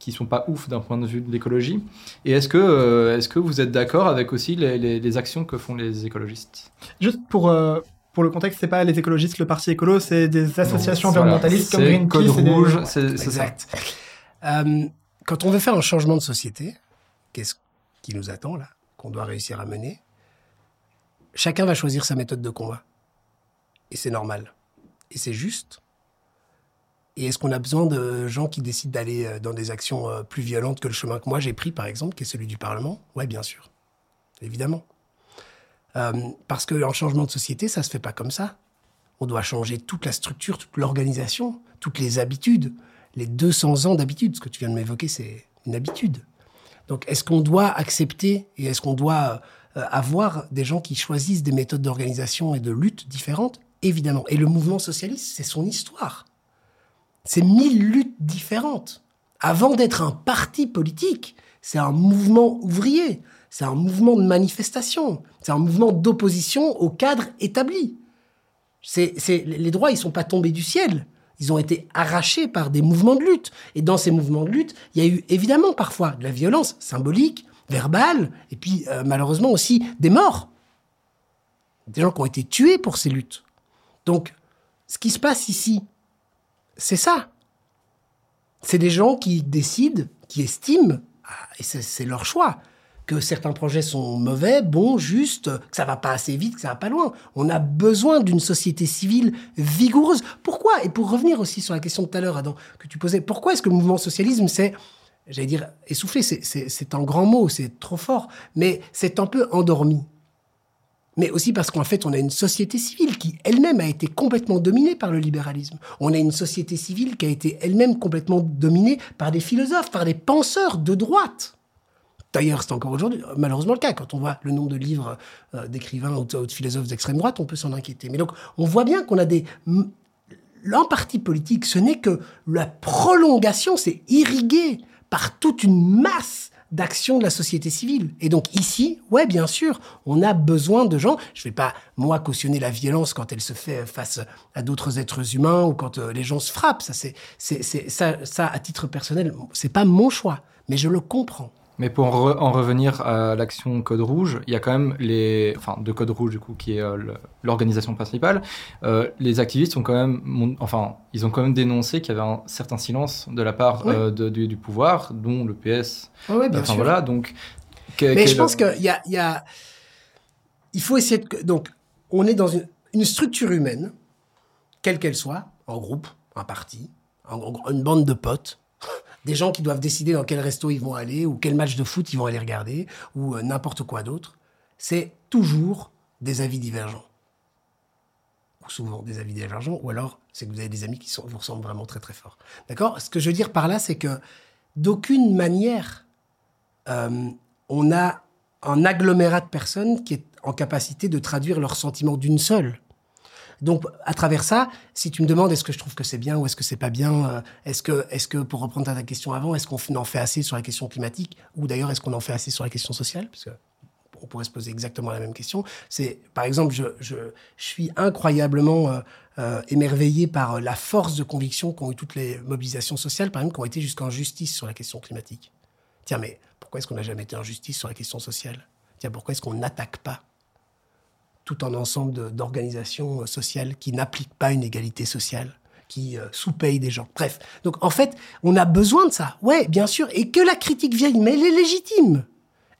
qui sont pas ouf d'un point de vue de l'écologie. Et est-ce que, euh, est-ce que vous êtes d'accord avec aussi les, les, actions que font les écologistes? Juste pour, euh, pour le contexte, c'est pas les écologistes, le parti écolo, c'est des associations environnementalistes comme Greenpeace. Code Rouge, c'est exact. Euh, quand on veut faire un changement de société, qu'est-ce qui nous attend là, qu'on doit réussir à mener? Chacun va choisir sa méthode de combat. Et c'est normal. Et c'est juste. Et est-ce qu'on a besoin de gens qui décident d'aller euh, dans des actions euh, plus violentes que le chemin que moi j'ai pris, par exemple, qui est celui du Parlement? Oui, bien sûr. Évidemment. Euh, parce qu'un changement de société, ça se fait pas comme ça. On doit changer toute la structure, toute l'organisation, toutes les habitudes. Les 200 ans d'habitude, ce que tu viens de m'évoquer, c'est une habitude. Donc, est-ce qu'on doit accepter et est-ce qu'on doit avoir des gens qui choisissent des méthodes d'organisation et de lutte différentes? Évidemment. Et le mouvement socialiste, c'est son histoire. C'est mille luttes différentes. Avant d'être un parti politique, c'est un mouvement ouvrier, c'est un mouvement de manifestation, c'est un mouvement d'opposition au cadre établi. Les droits, ils sont pas tombés du ciel. Ils ont été arrachés par des mouvements de lutte. Et dans ces mouvements de lutte, il y a eu évidemment parfois de la violence symbolique, verbale, et puis euh, malheureusement aussi des morts. Des gens qui ont été tués pour ces luttes. Donc, ce qui se passe ici, c'est ça. C'est des gens qui décident, qui estiment, ah, et c'est leur choix, que certains projets sont mauvais, bons, justes, que ça va pas assez vite, que ça va pas loin. On a besoin d'une société civile vigoureuse. Pourquoi? Et pour revenir aussi sur la question de tout à l'heure, Adam, que tu posais, pourquoi est-ce que le mouvement socialisme, c'est, j'allais dire, essoufflé, c'est un grand mot, c'est trop fort, mais c'est un peu endormi mais aussi parce qu'en fait, on a une société civile qui elle-même a été complètement dominée par le libéralisme. On a une société civile qui a été elle-même complètement dominée par des philosophes, par des penseurs de droite. D'ailleurs, c'est encore aujourd'hui malheureusement le cas. Quand on voit le nombre de livres euh, d'écrivains ou de, philosophes d'extrême droite, on peut s'en inquiéter. Mais donc, on voit bien qu'on a des... Parti politique, ce n'est que la prolongation, c'est irrigué par toute une masse d'action de la société civile. Et donc ici, ouais, bien sûr, on a besoin de gens. Je vais pas moi cautionner la violence quand elle se fait face à d'autres êtres humains ou quand euh, les gens se frappent. Ça, c'est, ça à titre personnel, c'est pas mon choix, mais je le comprends. Mais pour en, re- en revenir à l'action Code Rouge, il y a quand même les, enfin, de Code Rouge du coup, qui est euh, l'organisation principale. euh, les activistes ont quand même, enfin, ils ont quand même dénoncé qu'il y avait un certain silence de la part Oui. euh, de- du, du pouvoir, dont le PS. Ouais, bien enfin sûr. voilà, donc. Mais je pense qu'il y a, il y a, il faut essayer de, donc, on est dans une, une structure humaine, quelle qu'elle soit, en groupe, un parti, en- en- une bande de potes, des gens qui doivent décider dans quel resto ils vont aller ou quel match de foot ils vont aller regarder ou euh, n'importe quoi d'autre. C'est toujours des avis divergents. Ou souvent des avis divergents, ou alors c'est que vous avez des amis qui vous ressemblent vraiment très très fort. D'accord? Ce que je veux dire par là, c'est que d'aucune manière, euh, on a un agglomérat de personnes qui est en capacité de traduire leurs sentiments d'une seule. Donc, à travers ça, si tu me demandes est-ce que je trouve que c'est bien ou est-ce que c'est pas bien, euh, est-ce que, est-ce que, pour reprendre ta question avant, est-ce qu'on en fait assez sur la question climatique ou d'ailleurs est-ce qu'on en fait assez sur la question sociale? Parce que on pourrait se poser exactement la même question. C'est, par exemple, je, suis incroyablement euh, euh, émerveillé par la force de conviction qu'ont eu toutes les mobilisations sociales, par exemple, qui ont été jusqu'en justice sur la question climatique. Tiens, mais pourquoi est-ce qu'on n'a jamais été en justice sur la question sociale? Tiens, pourquoi est-ce qu'on n'attaque pas? Tout un ensemble d'organisations euh, sociales qui n'appliquent pas une égalité sociale, qui euh, sous-payent des gens Bref, donc en fait, on a besoin de ça, ouais, bien sûr, et que la critique vienne, mais elle est légitime.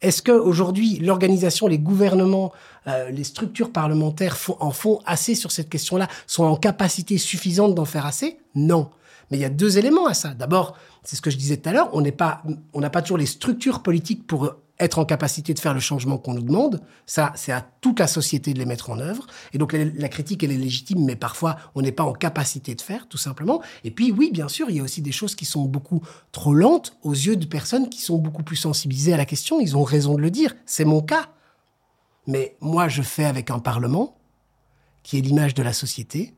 Est-ce que aujourd'hui l'organisation, les gouvernements, euh, les structures parlementaires font- en font assez sur cette question-là, sont en capacité suffisante d'en faire assez? Non. Mais il y a deux éléments à ça. D'abord, c'est ce que je disais tout à l'heure, on n'est pas, on n'a pas toujours les structures politiques pour être en capacité de faire le changement qu'on nous demande. Ça, c'est à toute la société de les mettre en œuvre. Et donc la, critique, elle est légitime, mais parfois on n'est pas en capacité de faire, tout simplement. Et puis oui, bien sûr, il y a aussi des choses qui sont beaucoup trop lentes aux yeux de personnes qui sont beaucoup plus sensibilisées à la question. Ils ont raison de le dire. C'est mon cas. Mais moi, je fais avec un parlement qui est l'image de la société,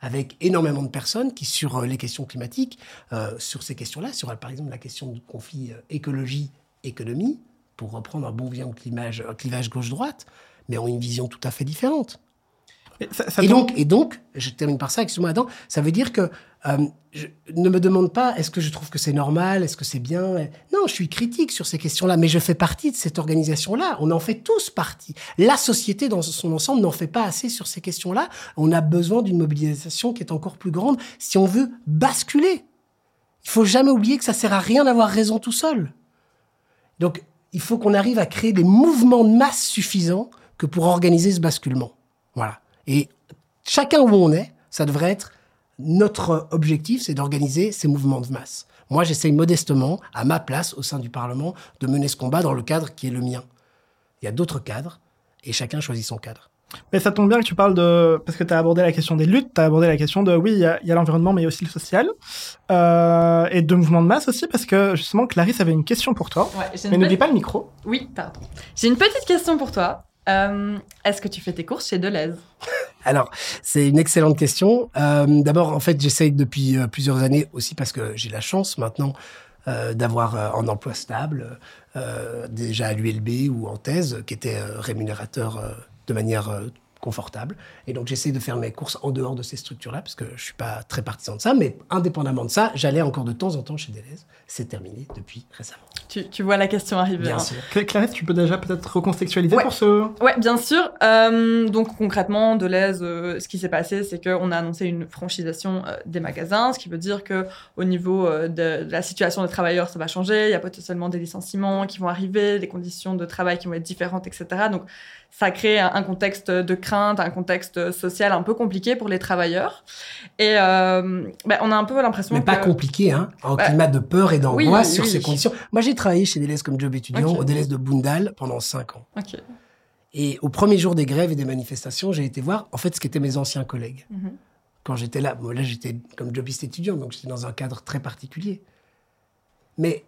avec énormément de personnes qui, sur euh, les questions climatiques, euh, sur ces questions-là, sur par exemple la question du conflit euh, écologie-économie, pour reprendre un bon vieux clivage, un clivage gauche-droite, mais ont une vision tout à fait différente. Et, ça- ça Et tombe- donc, et donc, je termine par ça, excuse-moi Adam, ça veut dire que euh, je, ne me demande pas est-ce que je trouve que c'est normal, est-ce que c'est bien. Non, je suis critique sur ces questions-là, mais je fais partie de cette organisation-là. On en fait tous partie. La société dans son ensemble n'en fait pas assez sur ces questions-là. On a besoin d'une mobilisation qui est encore plus grande si on veut basculer. Il faut jamais oublier que ça sert à rien d'avoir raison tout seul. Donc, il faut qu'on arrive à créer des mouvements de masse suffisants que pour organiser ce basculement. Voilà. Et chacun où on est, ça devrait être notre objectif, c'est d'organiser ces mouvements de masse. Moi, j'essaye modestement, à ma place au sein du Parlement, de mener ce combat dans le cadre qui est le mien. Il y a d'autres cadres, et chacun choisit son cadre. Mais ça tombe bien que tu parles de... Parce que tu as abordé la question des luttes, tu as abordé la question de, oui, il y a, l'environnement, mais il y a aussi le social. Euh, et de mouvements de masse aussi, parce que justement, Clarisse avait une question pour toi. Ouais, Mais n'oublie pas le micro. Oui, pardon. J'ai une petite question pour toi. Euh, Est-ce que tu fais tes courses chez Deleuze? Alors, c'est une excellente question. Euh, D'abord, en fait, j'essaye depuis plusieurs années aussi parce que j'ai la chance maintenant euh, d'avoir un emploi stable, euh, déjà à l'ULB ou en thèse, qui était euh, rémunérateur euh, de manière euh, confortable. Et donc, j'essaie de faire mes courses en dehors de ces structures-là parce que je suis pas très partisan de ça. Mais indépendamment de ça, j'allais encore de temps en temps chez Deleuze. C'est terminé depuis récemment. tu, tu vois la question arriver. Bien hein. sûr. Cla- Clarisse, tu peux déjà peut-être recontextualiser Ouais. pour ce... Ouais, bien sûr. Euh, donc concrètement, Deleuze, euh, ce qui s'est passé, c'est qu'on a annoncé une franchisation euh, des magasins, ce qui veut dire que au niveau euh, de, de la situation des travailleurs, ça va changer. Il y a potentiellement des licenciements qui vont arriver, des conditions de travail qui vont être différentes, etc. Donc ça crée un, contexte de crainte, un contexte social un peu compliqué pour les travailleurs. Et euh, ben, on a un peu l'impression Mais que pas compliqué, hein, en climat de peur et d'angoisse Oui, sur oui. ces conditions. Moi, j'ai travaillé chez Deleuze comme job étudiant au Deleuze de Bundal pendant cinq ans. Et au premier jour des grèves et des manifestations, j'ai été voir, en fait, ce qu'étaient mes anciens collègues. Mhm. Quand j'étais là, bon, là, j'étais comme jobiste étudiant, donc j'étais dans un cadre très particulier. Mais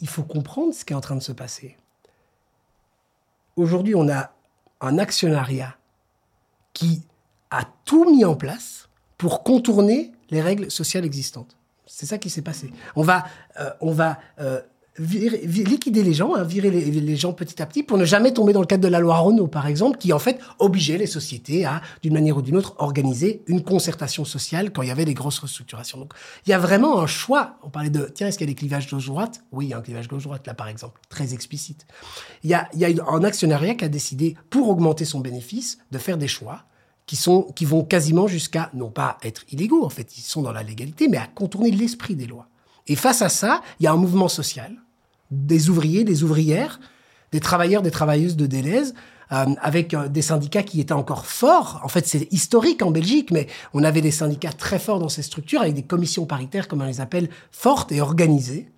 il faut comprendre ce qui est en train de se passer. Aujourd'hui, on a un actionnariat qui a tout mis en place pour contourner les règles sociales existantes. C'est ça qui s'est passé. On va, euh, on va euh, virer- vi- liquider les gens, hein, virer les, gens petit à petit pour ne jamais tomber dans le cadre de la loi Renault, par exemple, qui en fait obligeait les sociétés à, d'une manière ou d'une autre, organiser une concertation sociale quand il y avait des grosses restructurations. Donc, il y a vraiment un choix. On parlait de, tiens, est-ce qu'il y a des clivages gauche-droite? Oui, il y a un clivage gauche-droite, là, par exemple, très explicite. Il y a, il y a un actionnariat qui a décidé, pour augmenter son bénéfice, de faire des choix qui, sont, qui vont quasiment jusqu'à, non pas être illégaux, en fait, ils sont dans la légalité, mais à contourner l'esprit des lois. Et face à ça, il y a un mouvement social, des ouvriers, des ouvrières, des travailleurs, des travailleuses de Deleuze, euh, avec euh, des syndicats qui étaient encore forts. En fait, c'est historique en Belgique, mais on avait des syndicats très forts dans ces structures, avec des commissions paritaires, comme on les appelle, fortes et organisées,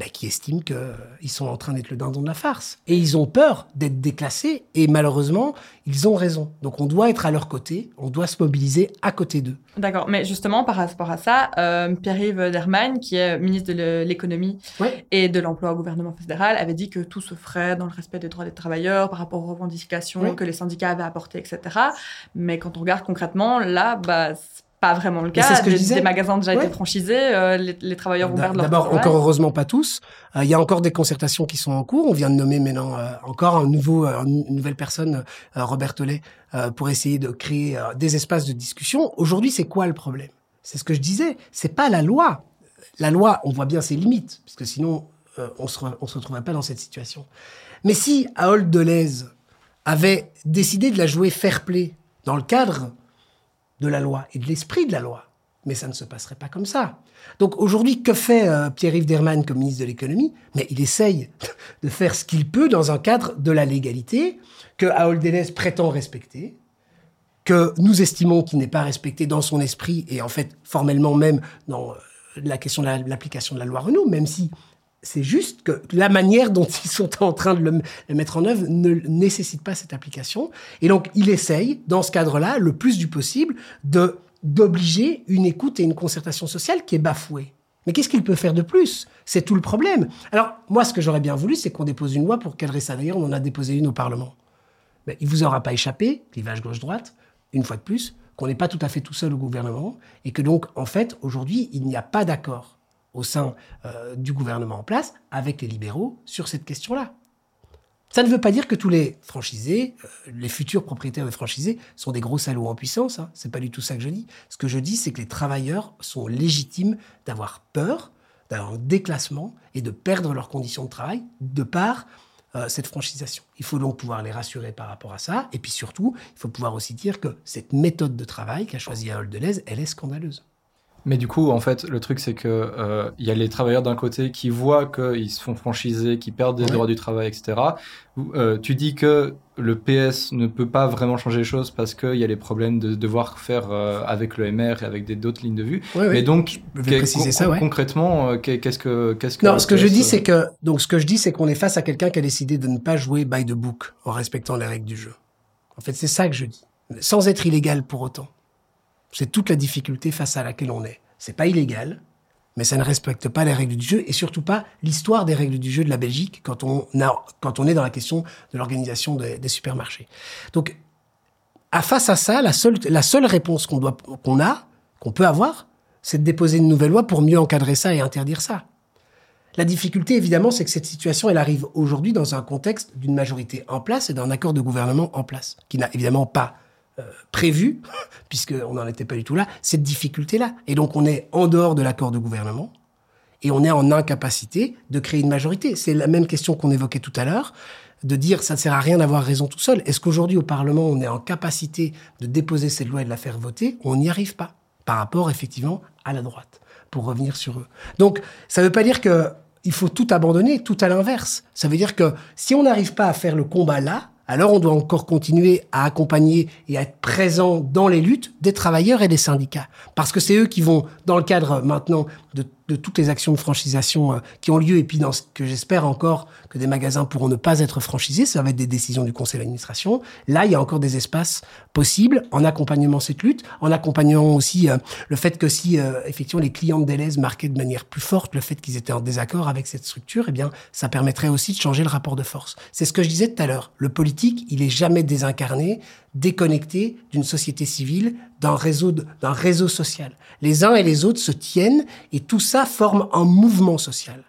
ben, qui estiment qu'ils sont en train d'être le dindon de la farce. Et ils ont peur d'être déclassés, et malheureusement, ils ont raison. Donc on doit être à leur côté, on doit se mobiliser à côté d'eux. D'accord, mais justement, par rapport à ça, euh, Pierre-Yves Dermagne, qui est ministre de l'économie Ouais. et de l'emploi au gouvernement fédéral, avait dit que tout se ferait dans le respect des droits des travailleurs par rapport aux revendications que les syndicats avaient apportées, etc. Mais quand on regarde concrètement, là, bah, pas vraiment le cas. c'est ce que je des, disais. des magasins ont déjà Ouais. été franchisés, euh, les, les travailleurs vont perdre leur D'abord, encore heureusement pas tous. Euh, Il y a encore des concertations qui sont en cours. On vient de nommer maintenant euh, encore un nouveau, une nouvelle personne, euh, Robert Tollet, euh, pour essayer de créer euh, des espaces de discussion. Aujourd'hui, c'est quoi le problème? C'est ce que je disais. C'est pas la loi. La loi, on voit bien ses limites, parce que sinon, euh, on se, on se retrouverait pas dans cette situation. Mais si Ahold Deleuze avait décidé de la jouer fair play dans le cadre de la loi et de l'esprit de la loi, mais ça ne se passerait pas comme ça. Donc aujourd'hui, que fait euh, Pierre-Yves Derman comme ministre de l'économie? Mais il essaye de faire ce qu'il peut dans un cadre de la légalité que Ahold Deleuze prétend respecter, que nous estimons qu'il n'est pas respecté dans son esprit et en fait formellement même dans euh, la question de la- l'application de la loi Renault, même si c'est juste que la manière dont ils sont en train de le, mettre en œuvre ne nécessite pas cette application. Et donc, il essaye, dans ce cadre-là, le plus du possible, d'obliger une écoute et une concertation sociale qui est bafouée. Mais qu'est-ce qu'il peut faire de plus? C'est tout le problème. Alors, moi, ce que j'aurais bien voulu, c'est qu'on dépose une loi pour cadrer ça. D'ailleurs, on en a déposé une au Parlement. Mais il vous aura pas échappé, clivage gauche-droite, une fois de plus, qu'on n'est pas tout à fait tout seul au gouvernement, et que donc, en fait, aujourd'hui, il n'y a pas d'accord au sein euh, du gouvernement en place avec les libéraux sur cette question-là. Ça ne veut pas dire que tous les franchisés, euh, les futurs propriétaires de franchisés, sont des gros salauds en puissance. Hein. C'est pas du tout ça que je dis. Ce que je dis, c'est que les travailleurs sont légitimes d'avoir peur, d'avoir un déclassement et de perdre leurs conditions de travail de par euh, cette franchisation. Il faut donc pouvoir les rassurer par rapport à ça. Et puis surtout, il faut pouvoir aussi dire que cette méthode de travail qu'a choisie Ahold Deleuze, elle est scandaleuse. Mais du coup, en fait, le truc, c'est que euh, il y a les travailleurs d'un côté qui voient qu'ils se font franchiser, qui perdent des Ouais. droits du travail, etc. Euh, tu dis que le PS ne peut pas vraiment changer les choses parce qu'il y a les problèmes de devoir faire euh, avec le MR et avec d'autres lignes de vue. Ouais. Mais donc, je vais préciser ça, ouais. concrètement, qu'est- qu'est-ce que, qu'est-ce que Non, ce que je dis, c'est que donc ce que je dis, c'est qu'on est face à quelqu'un qui a décidé de ne pas jouer by the book en respectant les règles du jeu. En fait, c'est ça que je dis, sans être illégal pour autant. C'est toute la difficulté face à laquelle on est. C'est pas illégal, mais ça ne respecte pas les règles du jeu et surtout pas l'histoire des règles du jeu de la Belgique quand on est dans la question de l'organisation des, supermarchés. Donc, à face à ça, la seule, réponse qu'on qu'on a, qu'on peut avoir, c'est de déposer une nouvelle loi pour mieux encadrer ça et interdire ça. La difficulté, évidemment, c'est que cette situation, elle arrive aujourd'hui dans un contexte d'une majorité en place et d'un accord de gouvernement en place, qui n'a évidemment pas prévu, puisqu'on n'en était pas du tout là, cette difficulté-là. Et donc, on est en dehors de l'accord de gouvernement et on est en incapacité de créer une majorité. C'est la même question qu'on évoquait tout à l'heure, de dire ça ne sert à rien d'avoir raison tout seul. Est-ce qu'aujourd'hui, au Parlement, on est en capacité de déposer cette loi et de la faire voter? On n'y arrive pas, par rapport, effectivement, à la droite, pour revenir sur eux. Donc, ça ne veut pas dire que il faut tout abandonner, tout à l'inverse. Ça veut dire que si on n'arrive pas à faire le combat là, alors on doit encore continuer à accompagner et à être présent dans les luttes des travailleurs et des syndicats. Parce que c'est eux qui vont, dans le cadre maintenant de, toutes les actions de franchisation euh, qui ont lieu, et puis dans ce que j'espère encore que des magasins pourront ne pas être franchisés, ça va être des décisions du conseil d'administration. Là, il y a encore des espaces possibles en accompagnement cette lutte, en accompagnant aussi euh, le fait que si euh, effectivement les clients de Deleuze marquaient de manière plus forte le fait qu'ils étaient en désaccord avec cette structure, eh bien, ça permettrait aussi de changer le rapport de force. C'est ce que je disais tout à l'heure. Le politique, il est jamais désincarné, déconnecté d'une société civile, d'un réseau, de- d'un réseau social. Les uns et les autres se tiennent et tout ça forme un mouvement social.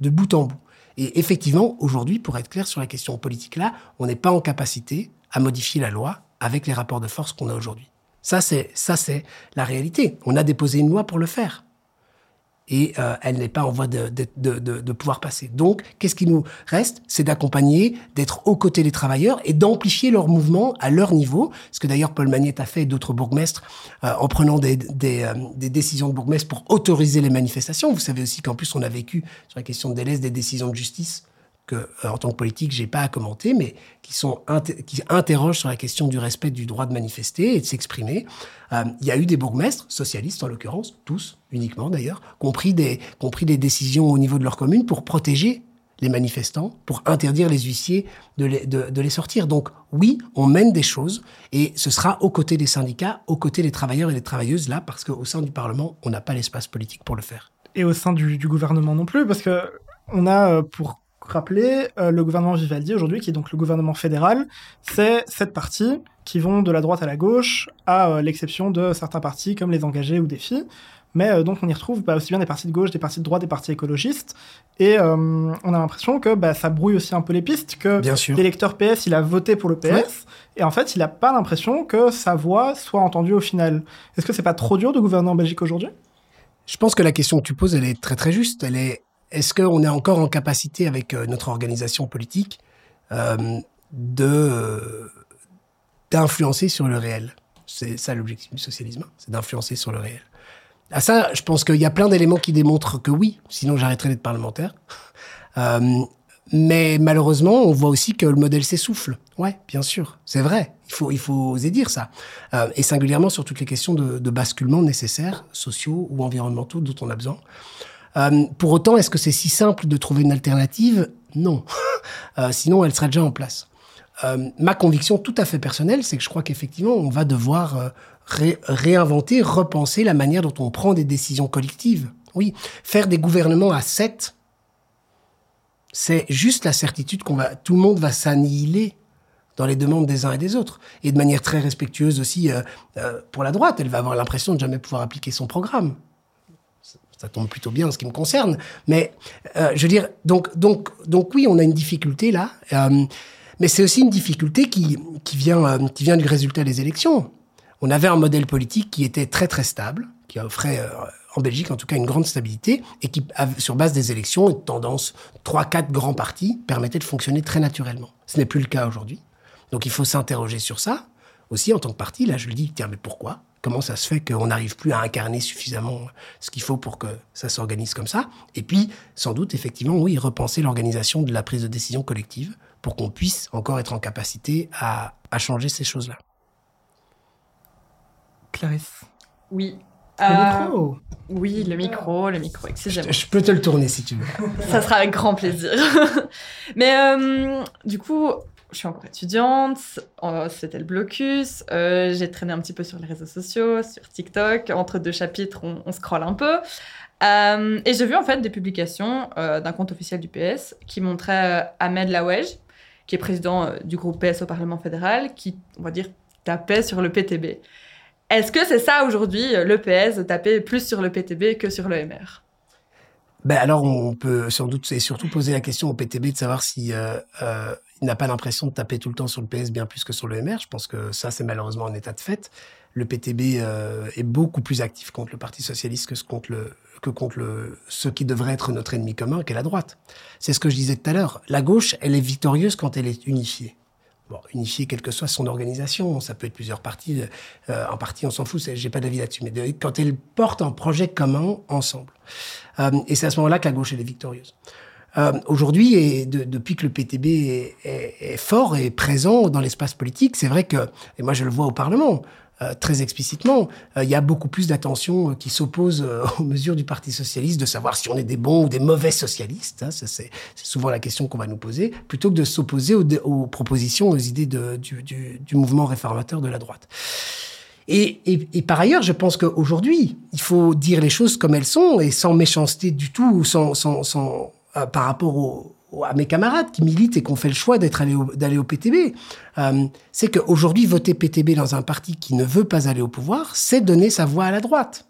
de bout en bout. Et effectivement, aujourd'hui, pour être clair sur la question politique là, on n'est pas en capacité à modifier la loi avec les rapports de force qu'on a aujourd'hui. Ça, c'est ça, c'est la réalité. On a déposé une loi pour le faire et euh, elle n'est pas en voie de, de, de, de pouvoir passer. Donc, qu'est-ce qui nous reste? C'est d'accompagner, d'être aux côtés des travailleurs et d'amplifier leur mouvement à leur niveau. Ce que d'ailleurs Paul Magnette a fait et d'autres bourgmestres euh, en prenant des, des, euh, des, décisions de bourgmestre pour autoriser les manifestations. Vous savez aussi qu'en plus, on a vécu sur la question de délai des décisions de justice en tant que politique, j'ai pas à commenter, mais qui sont qui interrogent sur la question du respect du droit de manifester et de s'exprimer. Euh, il y a eu des bourgmestres, socialistes en l'occurrence, tous uniquement d'ailleurs, compris des compris des décisions au niveau de leur commune pour protéger les manifestants, pour interdire les huissiers de les, de les sortir. Donc oui, on mène des choses et ce sera aux côtés des syndicats, aux côtés des travailleurs et des travailleuses là, parce qu'au sein du Parlement, on n'a pas l'espace politique pour le faire. Et au sein du, du gouvernement non plus, parce que on a euh, pour rappeler, euh, le gouvernement Vivaldi aujourd'hui, qui est donc le gouvernement fédéral, c'est cette partie qui vont de la droite à la gauche, à euh, l'exception de certains partis comme les engagés ou défis. Mais euh, donc on y retrouve bah, aussi bien des partis de gauche, des partis de droite, des partis écologistes. Et on a l'impression que bah, ça brouille aussi un peu les pistes, que l'électeur PS, il a voté pour le PS, et en fait, il n'a pas l'impression que sa voix soit entendue au final. Est-ce que c'est pas trop dur de gouverner en Belgique aujourd'hui? Je pense que la question que tu poses, elle est très très juste. Elle est est-ce qu'on est encore en capacité avec euh, notre organisation politique euh, de euh, d'influencer sur le réel? C'est ça l'objectif du socialisme, c'est d'influencer sur le réel. À ça, je pense qu'il y a plein d'éléments qui démontrent que oui, sinon j'arrêterais d'être parlementaire. mais malheureusement, on voit aussi que le modèle s'essouffle. Ouais, bien sûr, c'est vrai. Il faut, il faut oser dire ça. et singulièrement sur toutes les questions de, de basculement nécessaires, sociaux ou environnementaux dont on a besoin. Euh, pour autant, est-ce que c'est si simple de trouver une alternative? Non. euh, sinon, elle serait déjà en place. Euh, ma conviction tout à fait personnelle, c'est que je crois qu'effectivement, on va devoir ré réinventer, repenser la manière dont on prend des décisions collectives. Oui, faire des gouvernements à sept, c'est juste la certitude qu'on va, tout le monde va s'annihiler dans les demandes des uns et des autres. Et de manière très respectueuse aussi pour la droite, elle va avoir l'impression de jamais pouvoir appliquer son programme ça tombe plutôt bien en ce qui me concerne. Mais euh, je veux dire, donc, donc, donc oui, on a une difficulté là, euh, mais c'est aussi une difficulté qui, qui, vient, euh, qui vient du résultat des élections. On avait un modèle politique qui était très très stable, qui offrait en Belgique en tout cas une grande stabilité, et qui, sur base des élections, une tendance, trois, quatre grands partis permettait de fonctionner très naturellement. Ce n'est plus le cas aujourd'hui. Donc il faut s'interroger sur ça. Aussi, en tant que parti, là je le dis, tiens, mais pourquoi? Comment ça se fait qu'on n'arrive plus à incarner suffisamment ce qu'il faut pour que ça s'organise comme ça Et puis, sans doute, effectivement, oui, repenser l'organisation de la prise de décision collective pour qu'on puisse encore être en capacité à, à changer ces choses-là. Clarisse. Oui. Le euh, micro. Oui, le micro, le micro, excusez-moi. Je, peux te le tourner si tu veux. ça sera avec grand plaisir. Mais euh, du coup, je suis encore étudiante, c'était le blocus, euh, j'ai traîné un petit peu sur les réseaux sociaux, sur TikTok, entre deux chapitres, on, scrolle un peu. Euh, et j'ai vu en fait des publications euh, d'un compte officiel du PS qui montrait Ahmed Lawej, qui est président du groupe PS au Parlement fédéral, qui, on va dire, tapait sur le PTB. Est-ce que c'est ça aujourd'hui, le PS, taper plus sur le PTB que sur le MR ben alors, on peut sans doute et surtout poser la question au PTB de savoir si euh, euh, n'a pas l'impression de taper tout le temps sur le PS bien plus que sur le MR. Je pense que ça, c'est malheureusement un état de fait. Le PTB euh, est beaucoup plus actif contre le Parti socialiste que contre le que contre le ce qui devrait être notre ennemi commun, qu'est la droite. C'est ce que je disais tout à l'heure. La gauche, elle est victorieuse quand elle est unifiée. Bon, unifiée, quelle que soit son organisation, ça peut être plusieurs partis. Euh, un parti, on s'en fout, j'ai pas d'avis là-dessus. Mais quand elle porte un projet commun ensemble. Euh, et c'est à ce moment-là que la gauche, elle est victorieuse. Euh, Aujourd'hui, et de, depuis que le PTB est, est, est, fort et présent dans l'espace politique, c'est vrai que, et moi je le vois au Parlement, euh, très explicitement, euh, il y a beaucoup plus d'attention euh, qui s'oppose aux mesures du Parti socialiste de savoir si on est des bons ou des mauvais socialistes. Hein, c'est souvent la question qu'on va nous poser, plutôt que de s'opposer aux, aux, propositions, aux idées de, du, du, du mouvement réformateur de la droite. Et, et, et, par ailleurs, je pense qu'aujourd'hui, il faut dire les choses comme elles sont et sans méchanceté du tout, sans, sans, sans euh, par rapport au, à mes camarades qui militent et qui ont fait le choix d'être allé d'aller au PTB. Euh, c'est qu'aujourd'hui, voter PTB dans un parti qui ne veut pas aller au pouvoir, c'est donner sa voix à la droite.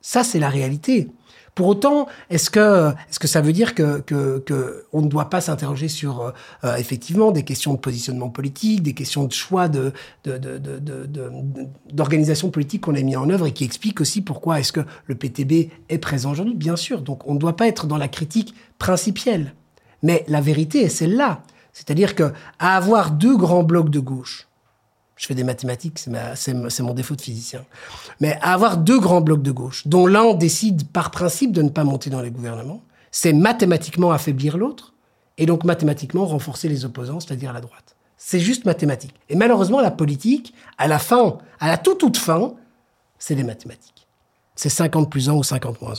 Ça, c'est la réalité. Pour autant, est-ce que, est-ce que ça veut dire que, que, que ne doit pas s'interroger sur euh, euh, effectivement des questions de positionnement politique, des questions de choix de, de, de, de, politique qu'on a mis en œuvre et qui expliquent aussi pourquoi est-ce que le PTB est présent aujourd'hui? Bien sûr. Donc, on ne doit pas être dans la critique principielle. Mais la vérité est celle-là. C'est-à-dire que à avoir deux grands blocs de gauche, je fais des mathématiques, c'est mon défaut de physicien. Mais avoir deux grands blocs de gauche, dont l'un décide par principe de ne pas monter dans les gouvernements, c'est mathématiquement affaiblir l'autre, et donc mathématiquement renforcer les opposants, c'est-à-dire la droite. C'est juste mathématique. Et malheureusement, la politique, à la fin, à la toute toute fin, c'est les mathématiques. C'est 50 plus 1 ou 50 moins 1.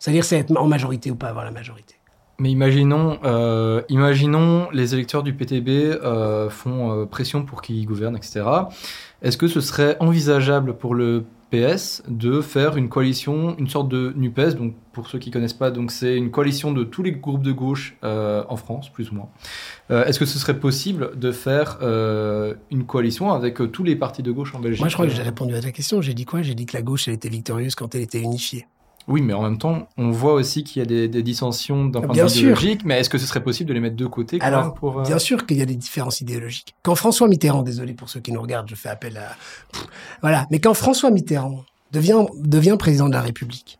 C'est-à-dire c'est être en majorité ou pas avoir la majorité. Mais imaginons, euh, imaginons les électeurs du PTB euh, font euh, pression pour qu'ils gouvernent, etc. Est-ce que ce serait envisageable pour le PS de faire une coalition, une sorte de NUPES? Donc, pour ceux qui connaissent pas, c'est une coalition de tous les groupes de gauche en France, plus ou moins. Est-ce que ce serait possible de faire une coalition avec tous les partis de gauche en Belgique? Moi, je crois que j'ai répondu à ta question. J'ai dit quoi? J'ai dit que la gauche, elle était victorieuse quand elle était unifiée. Oui, mais en même temps, on voit aussi qu'il y a des, des dissensions d'un point de vue idéologique. Mais est-ce que ce serait possible de les mettre de côté quand Alors, même pour euh, Bien sûr qu'il y a des différences idéologiques. Quand François Mitterrand, désolé pour ceux qui nous regardent, je fais appel à... Pff, Voilà, mais quand François Mitterrand devient, devient président de la République,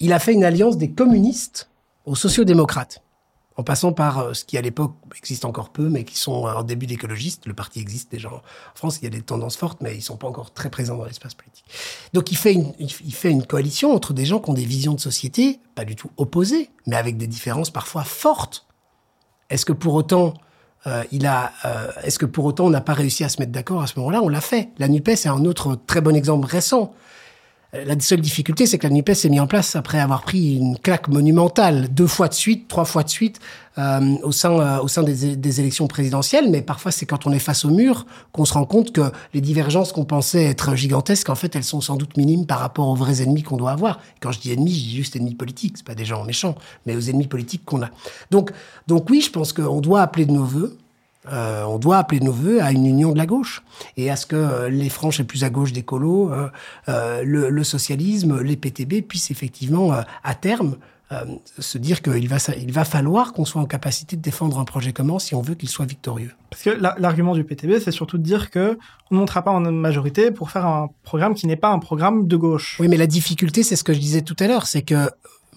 il a fait une alliance des communistes aux sociodémocrates, en passant par euh, ce qui à l'époque existe encore peu, mais qui sont en début d'écologistes. Le parti existe déjà en France, il y a des tendances fortes, mais ils sont pas encore très présents dans l'espace politique. Donc il fait, une, il fait une coalition entre des gens qui ont des visions de société pas du tout opposées, mais avec des différences parfois fortes. Est-ce que pour autant, euh, il a, euh, est-ce que pour autant on n'a pas réussi à se mettre d'accord à ce moment-là? On l'a fait. La Nupes est un autre très bon exemple récent. La seule difficulté, c'est que la Nupes s'est mise en place après avoir pris une claque monumentale, deux fois de suite, trois fois de suite, euh, au sein, euh, au sein des, des élections présidentielles. Mais parfois, c'est quand on est face au mur qu'on se rend compte que les divergences qu'on pensait être gigantesques, en fait, elles sont sans doute minimes par rapport aux vrais ennemis qu'on doit avoir. Quand je dis ennemis, je dis juste ennemis politiques, c'est pas des gens méchants, mais aux ennemis politiques qu'on a. Donc, donc oui, je pense qu'on doit appeler de nos voeux euh, on doit appeler nos voeux à une union de la gauche et à ce que euh, les franges les plus à gauche des colos, euh, euh, le, le socialisme, les PTB puissent effectivement, euh, à terme, euh, se dire qu'il va, il va falloir qu'on soit en capacité de défendre un projet commun si on veut qu'il soit victorieux. Parce que la- l'argument du PTB, c'est surtout de dire que on ne montera pas en majorité pour faire un programme qui n'est pas un programme de gauche. Oui, mais la difficulté, c'est ce que je disais tout à l'heure, c'est que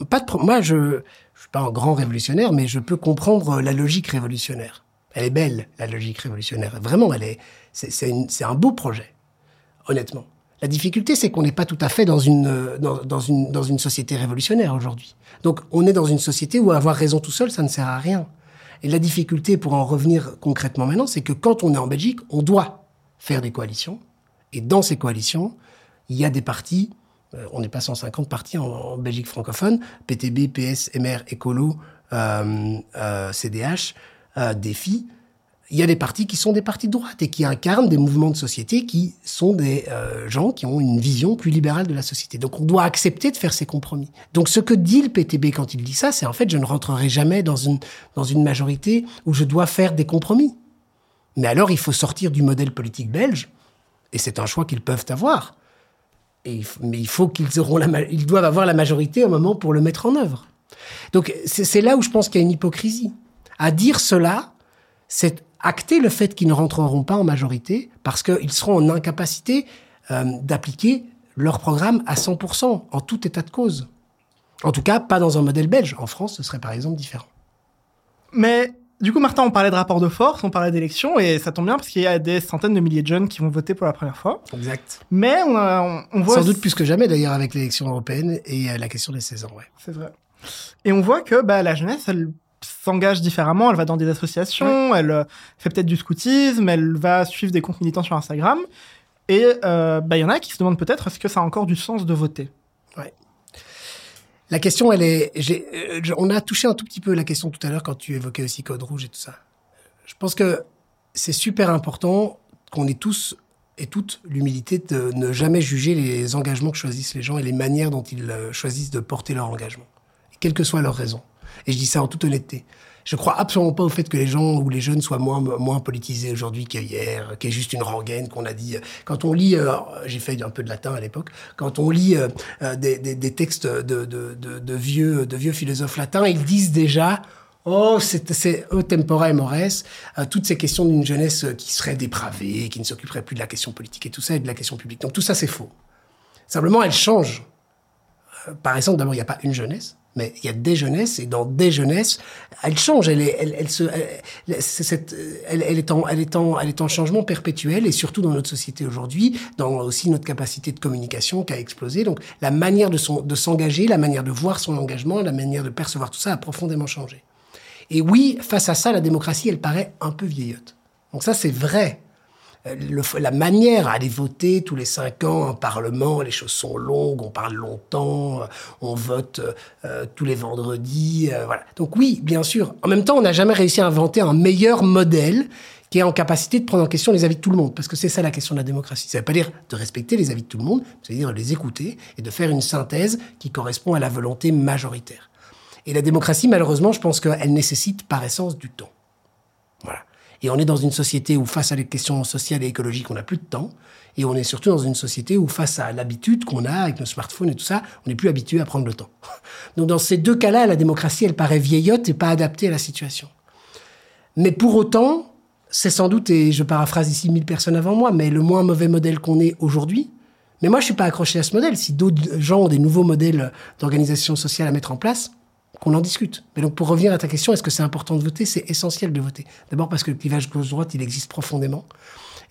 pas de pro- moi, je je suis pas un grand révolutionnaire, mais je peux comprendre la logique révolutionnaire. Elle est belle, la logique révolutionnaire. Vraiment, elle est, c'est, un beau projet, honnêtement. La difficulté, c'est qu'on n'est pas tout à fait dans une, euh, dans, une, dans une société révolutionnaire aujourd'hui. Donc, on est dans une société où avoir raison tout seul, ça ne sert à rien. Et la difficulté, pour en revenir concrètement maintenant, c'est que quand on est en Belgique, on doit faire des coalitions. Et dans ces coalitions, il y a des partis, euh, on n'est pas 150 partis en, Belgique francophone, PTB, PS, MR, Écolo, euh, euh, CDH, euh, Défi. Il y a des partis qui sont des partis de droite et qui incarnent des mouvements de société qui sont des euh, gens qui ont une vision plus libérale de la société. Donc on doit accepter de faire ces compromis. Donc ce que dit le PTB quand il dit ça, c'est en fait je ne rentrerai jamais dans une, dans une majorité où je dois faire des compromis. Mais alors il faut sortir du modèle politique belge, et c'est un choix qu'ils peuvent avoir. Mais il faut qu'ils auront la, ils doivent avoir la majorité au moment pour le mettre en œuvre. Donc c'est là où je pense qu'il y a une hypocrisie. À dire cela, c'est acter le fait qu'ils ne rentreront pas en majorité parce qu'ils seront en incapacité euh, d'appliquer leur programme à 100% en tout état de cause. En tout cas, pas dans un modèle belge. En France, ce serait par exemple différent. Mais du coup, Martin, on parlait de rapport de force, on parlait d'élections, et ça tombe bien parce qu'il y a des centaines de milliers de jeunes qui vont voter pour la première fois. Exact. Mais on, a- on, on voit... Sans doute plus que jamais d'ailleurs avec l'élection européenne et euh, la question des 16 ans. Ouais. C'est vrai. Et on voit que bah, la jeunesse, elle s'engage différemment, elle va dans des associations, elle euh, fait peut-être du scoutisme, elle va suivre des comptes militants sur Instagram. Et euh, bah, il y en a qui se demandent peut-être est-ce que ça a encore du sens de voter? La question, elle est. euh, on a touché un tout petit peu la question tout à l'heure quand tu évoquais aussi Code Rouge et tout ça. Je pense que c'est super important qu'on ait tous et toutes l'humilité de ne jamais juger les engagements que choisissent les gens et les manières dont ils choisissent de porter leur engagement, quelles que soient leurs raisons. Et je dis ça en toute honnêteté. Je crois absolument pas au fait que les gens ou les jeunes soient moins moins politisés aujourd'hui qu'hier, qu'il y ait juste une rengaine qu'on a dit. Quand on lit, euh, j'ai fait un peu de latin à l'époque, quand on lit euh, euh, des, des, textes de, de, vieux de vieux philosophes latins, ils disent déjà Oh, c'est au tempora et mores, toutes ces questions d'une jeunesse qui serait dépravée, qui ne s'occuperait plus de la question politique et tout ça, et de la question publique. Donc tout ça, c'est faux. Simplement, elle change. par exemple, d'abord, il n'y a pas une jeunesse, mais il y a des jeunesses et dans des jeunesses, elle change. Elle est, elle, se, elle, elle, est en, elle est en, elle est en changement perpétuel et surtout dans notre société aujourd'hui, dans aussi notre capacité de communication qui a explosé. Donc la manière de, son, de s'engager, la manière de voir son engagement, la manière de percevoir tout ça a profondément changé. Et oui, face à ça, la démocratie, elle paraît un peu vieillotte. Donc ça, c'est vrai. Euh, le, la manière à aller voter tous les cinq ans en Parlement, les choses sont longues, on parle longtemps, euh, on vote euh, tous les vendredis, euh, voilà. Donc oui, bien sûr. En même temps, on n'a jamais réussi à inventer un meilleur modèle qui est en capacité de prendre en question les avis de tout le monde, parce que c'est ça la question de la démocratie. Ça ne veut pas dire de respecter les avis de tout le monde, ça veut dire de les écouter et de faire une synthèse qui correspond à la volonté majoritaire. Et la démocratie, malheureusement, je pense qu'elle nécessite par essence du temps. Et on est dans une société où, face à les questions sociales et écologiques, on n'a plus de temps. Et on est surtout dans une société où, face à l'habitude qu'on a avec nos smartphones et tout ça, on n'est plus habitué à prendre le temps. Donc, dans ces deux cas-là, la démocratie, elle paraît vieillotte et pas adaptée à la situation. Mais pour autant, c'est sans doute, et je paraphrase ici mille personnes avant moi, mais le moins mauvais modèle qu'on ait aujourd'hui. Mais moi, je suis pas accroché à ce modèle. Si d'autres gens ont des nouveaux modèles d'organisation sociale à mettre en place, qu'on en discute. Mais donc, pour revenir à ta question, est-ce que c'est important de voter? C'est essentiel de voter. D'abord parce que le clivage gauche-droite, il existe profondément.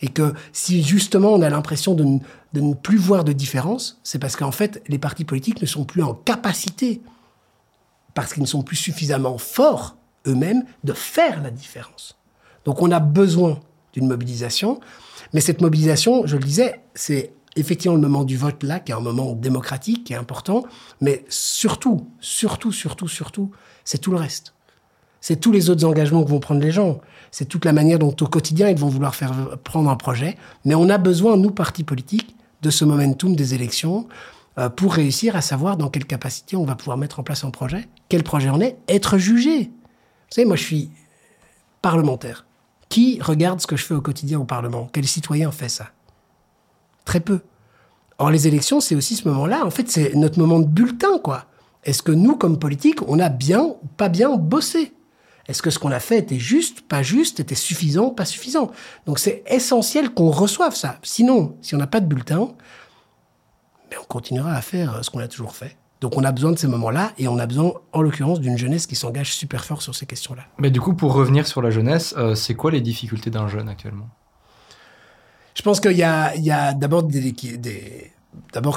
Et que si justement on a l'impression de, de, ne plus voir de différence, c'est parce qu'en fait, les partis politiques ne sont plus en capacité, parce qu'ils ne sont plus suffisamment forts eux-mêmes, de faire la différence. Donc on a besoin d'une mobilisation. Mais cette mobilisation, je le disais, c'est effectivement le moment du vote là, qui est un moment démocratique, qui est important, mais surtout, surtout, surtout, surtout, c'est tout le reste. C'est tous les autres engagements que vont prendre les gens. C'est toute la manière dont au quotidien ils vont vouloir faire prendre un projet. Mais on a besoin, nous, partis politiques, de ce momentum des élections euh, pour réussir à savoir dans quelle capacité on va pouvoir mettre en place un projet, quel projet on est, être jugé. Vous savez, moi je suis parlementaire. Qui regarde ce que je fais au quotidien au Parlement? Quel citoyen fait ça? Très peu. Or, les élections, c'est aussi ce moment-là. En fait, c'est notre moment de bulletin, quoi. Est-ce que nous, comme politiques, on a bien ou pas bien bossé? Est-ce que ce qu'on a fait était juste, pas juste, était suffisant, pas suffisant? Donc, c'est essentiel qu'on reçoive ça. Sinon, si on n'a pas de bulletin, ben, on continuera à faire ce qu'on a toujours fait. Donc on a besoin de ces moments-là et on a besoin, en l'occurrence, d'une jeunesse qui s'engage super fort sur ces questions-là. Mais du coup, pour revenir sur la jeunesse, euh, c'est quoi les difficultés d'un jeune actuellement? Je pense qu'il y a, d'abord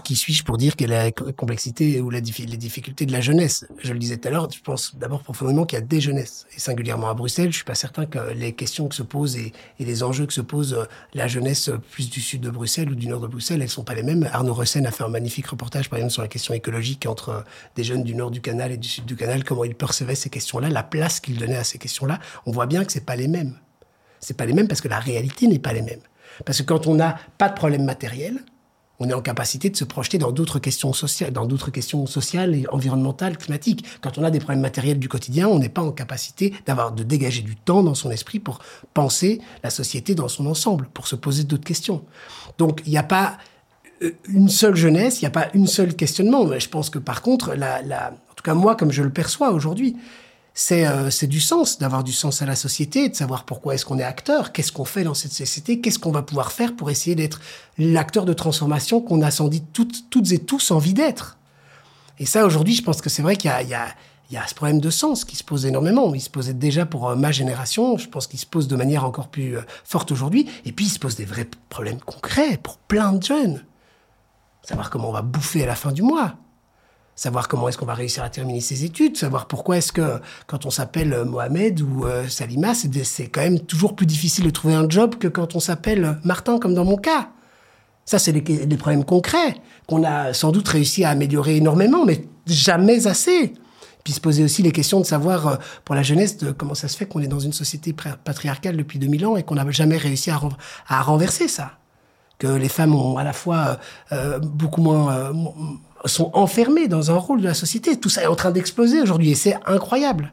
qui suis-je pour dire est la complexité ou les difficultés de la jeunesse? Je le disais tout à l'heure, je pense d'abord profondément qu'il y a des jeunesses. Et singulièrement à Bruxelles, je suis pas certain que les questions que se posent et, les enjeux que se pose la jeunesse plus du sud de Bruxelles ou du nord de Bruxelles, elles sont pas les mêmes. Arnaud Ressen a fait un magnifique reportage, par exemple, sur la question écologique entre des jeunes du nord du canal et du sud du canal, comment ils percevaient ces questions-là, la place qu'ils donnaient à ces questions-là. On voit bien que c'est pas les mêmes. C'est pas les mêmes parce que la réalité n'est pas les mêmes. Parce que quand on n'a pas de problème matériel, on est en capacité de se projeter dans d'autres questions sociales, dans d'autres questions sociales et environnementales, climatiques. Quand on a des problèmes matériels du quotidien, on n'est pas en capacité d'avoir de dégager du temps dans son esprit pour penser la société dans son ensemble, pour se poser d'autres questions. Donc il n'y a pas euh, une seule jeunesse, il n'y a pas une seule questionnement. Mais je pense que par contre, en tout cas moi, comme je le perçois aujourd'hui, c'est euh, du sens, d'avoir du sens à la société, de savoir pourquoi est-ce qu'on est acteur, qu'est-ce qu'on fait dans cette société, qu'est-ce qu'on va pouvoir faire pour essayer d'être l'acteur de transformation qu'on a sans doute toutes, et tous envie d'être. Et ça, aujourd'hui, je pense que c'est vrai qu'il y a, y, y a ce problème de sens qui se pose énormément. Il se posait déjà pour euh, ma génération, je pense qu'il se pose de manière encore plus euh, forte aujourd'hui. Et puis, il se pose des vrais problèmes concrets pour plein de jeunes. Savoir comment on va bouffer à la fin du mois savoir comment est-ce qu'on va réussir à terminer ses études, savoir pourquoi est-ce que quand on s'appelle euh, Mohamed ou euh, Salima, c'est quand même toujours plus difficile de trouver un job que quand on s'appelle Martin, comme dans mon cas. Ça, c'est des, problèmes concrets qu'on a sans doute réussi à améliorer énormément, mais jamais assez. Puis se poser aussi les questions de savoir, euh, pour la jeunesse, de comment ça se fait qu'on est dans une société patriarcale depuis 2000 ans et qu'on n'a jamais réussi à renverser ça. Que les femmes ont à la fois euh, beaucoup moins euh, sont enfermées dans un rôle de la société. Tout ça est en train d'exploser aujourd'hui et c'est incroyable.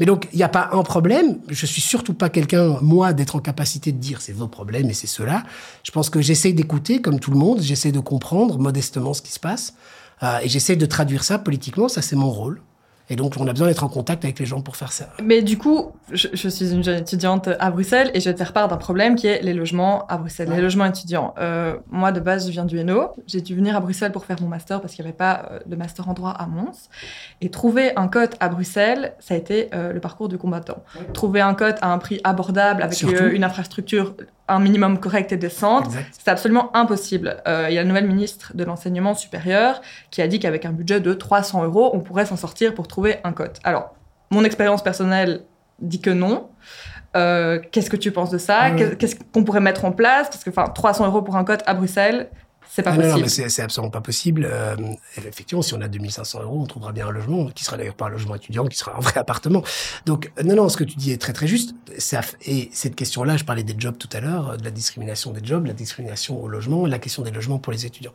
Mais donc, il n'y a pas un problème. Je suis surtout pas quelqu'un, moi, d'être en capacité de dire c'est vos problèmes et c'est cela. Je pense que j'essaie d'écouter, comme tout le monde, j'essaie de comprendre modestement ce qui se passe. Euh, et j'essaie de traduire ça politiquement, ça c'est mon rôle. Et donc, on a besoin d'être en contact avec les gens pour faire ça. Mais du coup, je, je, suis une jeune étudiante à Bruxelles et je vais te faire part d'un problème qui est les logements à Bruxelles, ouais. les logements étudiants. Euh, moi, de base, je viens du Hainaut. J'ai dû venir à Bruxelles pour faire mon master parce qu'il n'y avait pas euh, de master en droit à Mons. Et trouver un cote à Bruxelles, ça a été euh, le parcours du combattant. Ouais. Trouver un cote à un prix abordable avec une infrastructure un minimum correct et décente, c'est absolument impossible. Euh, il y a le nouvel ministre de l'enseignement supérieur qui a dit qu'avec un budget de 300 euros, on pourrait s'en sortir pour trouver un cote. Alors, mon expérience personnelle dit que non. Euh, Qu'est-ce que tu penses de ça? Mmh. Qu'est-ce qu'on pourrait mettre en place? Parce que, enfin, 300 euros pour un cote à Bruxelles, c'est pas ah, possible. Non, non mais c'est absolument pas possible. Euh, effectivement, si on a 2500 euros, on trouvera bien un logement, qui sera d'ailleurs pas un logement étudiant, qui sera un vrai appartement. Donc, non, non, ce que tu dis est très très juste. Et cette question-là, je parlais des jobs tout à l'heure, de la discrimination des jobs, la discrimination au logement, la question des logements pour les étudiants.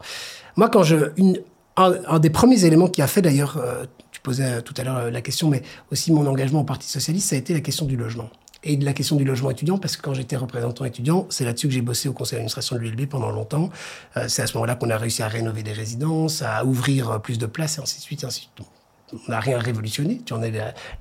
Moi, quand je... Une, un, un des premiers éléments qui a fait d'ailleurs, euh, tu posais tout à l'heure la question, mais aussi mon engagement au Parti Socialiste, ça a été la question du logement et de la question du logement étudiant, parce que quand j'étais représentant étudiant, c'est là-dessus que j'ai bossé au conseil d'administration de l'ULB pendant longtemps. Euh, c'est à ce moment-là qu'on a réussi à rénover des résidences, à ouvrir plus de places, et ainsi de suite, et ainsi de suite on n'a rien révolutionné, tu en es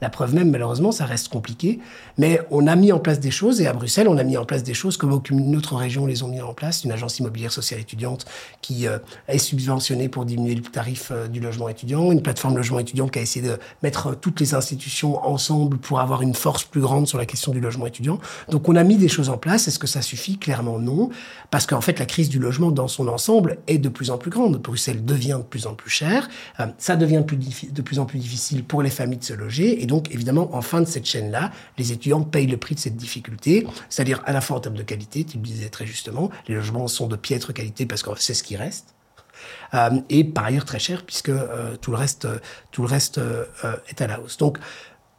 la, preuve même, malheureusement, ça reste compliqué. Mais on a mis en place des choses, et à Bruxelles, on a mis en place des choses comme aucune autre région les ont mis en place. Une agence immobilière sociale étudiante qui euh, est subventionnée pour diminuer le tarif euh, du logement étudiant, une plateforme logement étudiant qui a essayé de mettre toutes les institutions ensemble pour avoir une force plus grande sur la question du logement étudiant. Donc on a mis des choses en place. Est-ce que ça suffit? Clairement non. Parce qu'en fait, la crise du logement dans son ensemble est de plus en plus grande. Bruxelles devient de plus en plus cher. Euh, ça devient plus de plus en plus difficile pour les familles de se loger. Et donc, évidemment, en fin de cette chaîne-là, les étudiants payent le prix de cette difficulté, c'est-à-dire à la fois en termes de qualité, tu le disais très justement, les logements sont de piètre qualité parce que c'est ce qui reste. Euh, et par ailleurs très cher puisque euh, tout le reste, tout le reste euh, est à la hausse. Donc,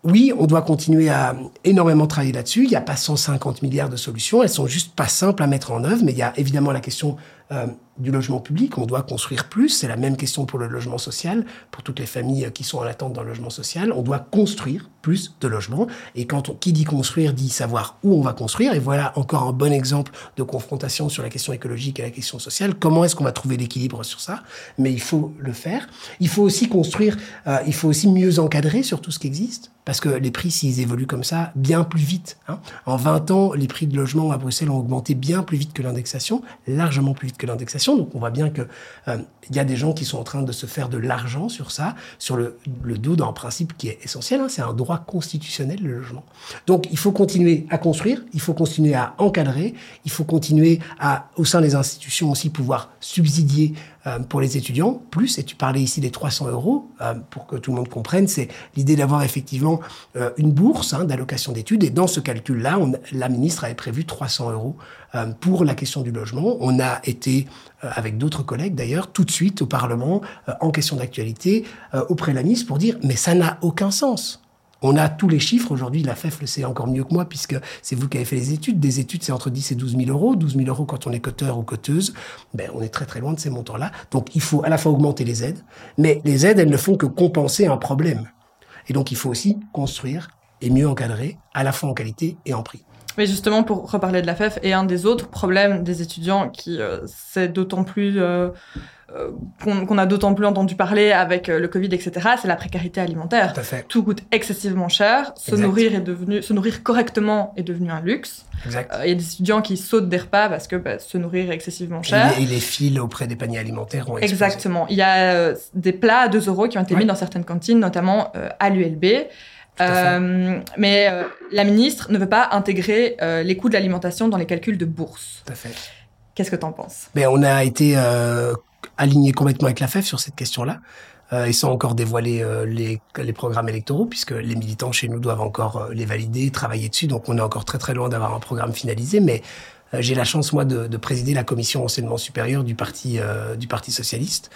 oui, on doit continuer à énormément travailler là-dessus. Il n'y a pas 150 milliards de solutions. Elles sont juste pas simples à mettre en œuvre, mais il y a évidemment la question euh, du logement public. On doit construire plus. C'est la même question pour le logement social, pour toutes les familles qui sont en attente d'un logement social. On doit construire plus de logements. Et quand on, qui dit construire dit savoir où on va construire. Et voilà encore un bon exemple de confrontation sur la question écologique et la question sociale. Comment est-ce qu'on va trouver l'équilibre sur ça? Mais il faut le faire. Il faut aussi construire. Euh, il faut aussi mieux encadrer sur tout ce qui existe. Parce que les prix, s'ils évoluent comme ça, bien plus vite. Hein. En 20 ans, les prix de logement à Bruxelles ont augmenté bien plus vite que l'indexation, largement plus vite que l'indexation. Donc on voit bien que euh, y a des gens qui sont en train de se faire de l'argent sur ça, sur le, le dos d'un principe qui est essentiel. Hein. C'est un droit constitutionnel le logement. Donc il faut continuer à construire, il faut continuer à encadrer, il faut continuer à, au sein des institutions aussi, pouvoir subsidier euh, pour les étudiants plus. Et tu parlais ici des 300 euros euh, pour que tout le monde comprenne. C'est l'idée d'avoir effectivement euh, une bourse hein, d'allocation d'études. Et dans ce calcul-là, la ministre avait prévu 300 euros pour la question du logement. On a été, avec d'autres collègues d'ailleurs, tout de suite au Parlement, en question d'actualité, auprès de la ministre pour dire mais ça n'a aucun sens. On a tous les chiffres. Aujourd'hui, la FEF le sait encore mieux que moi, puisque c'est vous qui avez fait les études. Des études, c'est entre 10 et 12 000 euros. 12 000 euros quand on est coteur ou coteuse. Ben, on est très très loin de ces montants-là. Donc, il faut à la fois augmenter les aides, mais les aides, elles ne font que compenser un problème. Et donc, il faut aussi construire et mieux encadrer, à la fois en qualité et en prix. Mais justement, pour reparler de la FEF, et un des autres problèmes des étudiants qui euh, c'est d'autant plus euh, euh, qu'on qu a d'autant plus entendu parler avec le Covid, etc., c'est la précarité alimentaire. Tout, à fait. Tout coûte excessivement cher. Se exact. nourrir est devenu, se nourrir correctement est devenu un luxe. Il euh, y a des étudiants qui sautent des repas parce que bah, se nourrir est excessivement cher. Et les, et les files auprès des paniers alimentaires ont explosé. Exactement. Il y a euh, des plats à 2 euros qui ont été ouais. mis dans certaines cantines, notamment à l'ULB. Euh, mais euh, la ministre ne veut pas intégrer euh, les coûts de l'alimentation dans les calculs de bourse. Tout à fait. Qu'est-ce que tu en penses? Mais On a été euh, aligné complètement avec la FEF sur cette question-là. Euh, et sans encore dévoiler euh, les, programmes électoraux, puisque les militants chez nous doivent encore les valider, travailler dessus. Donc on est encore très très loin d'avoir un programme finalisé. Mais j'ai la chance, moi, de, de, présider la commission enseignement supérieur du Parti, du parti socialiste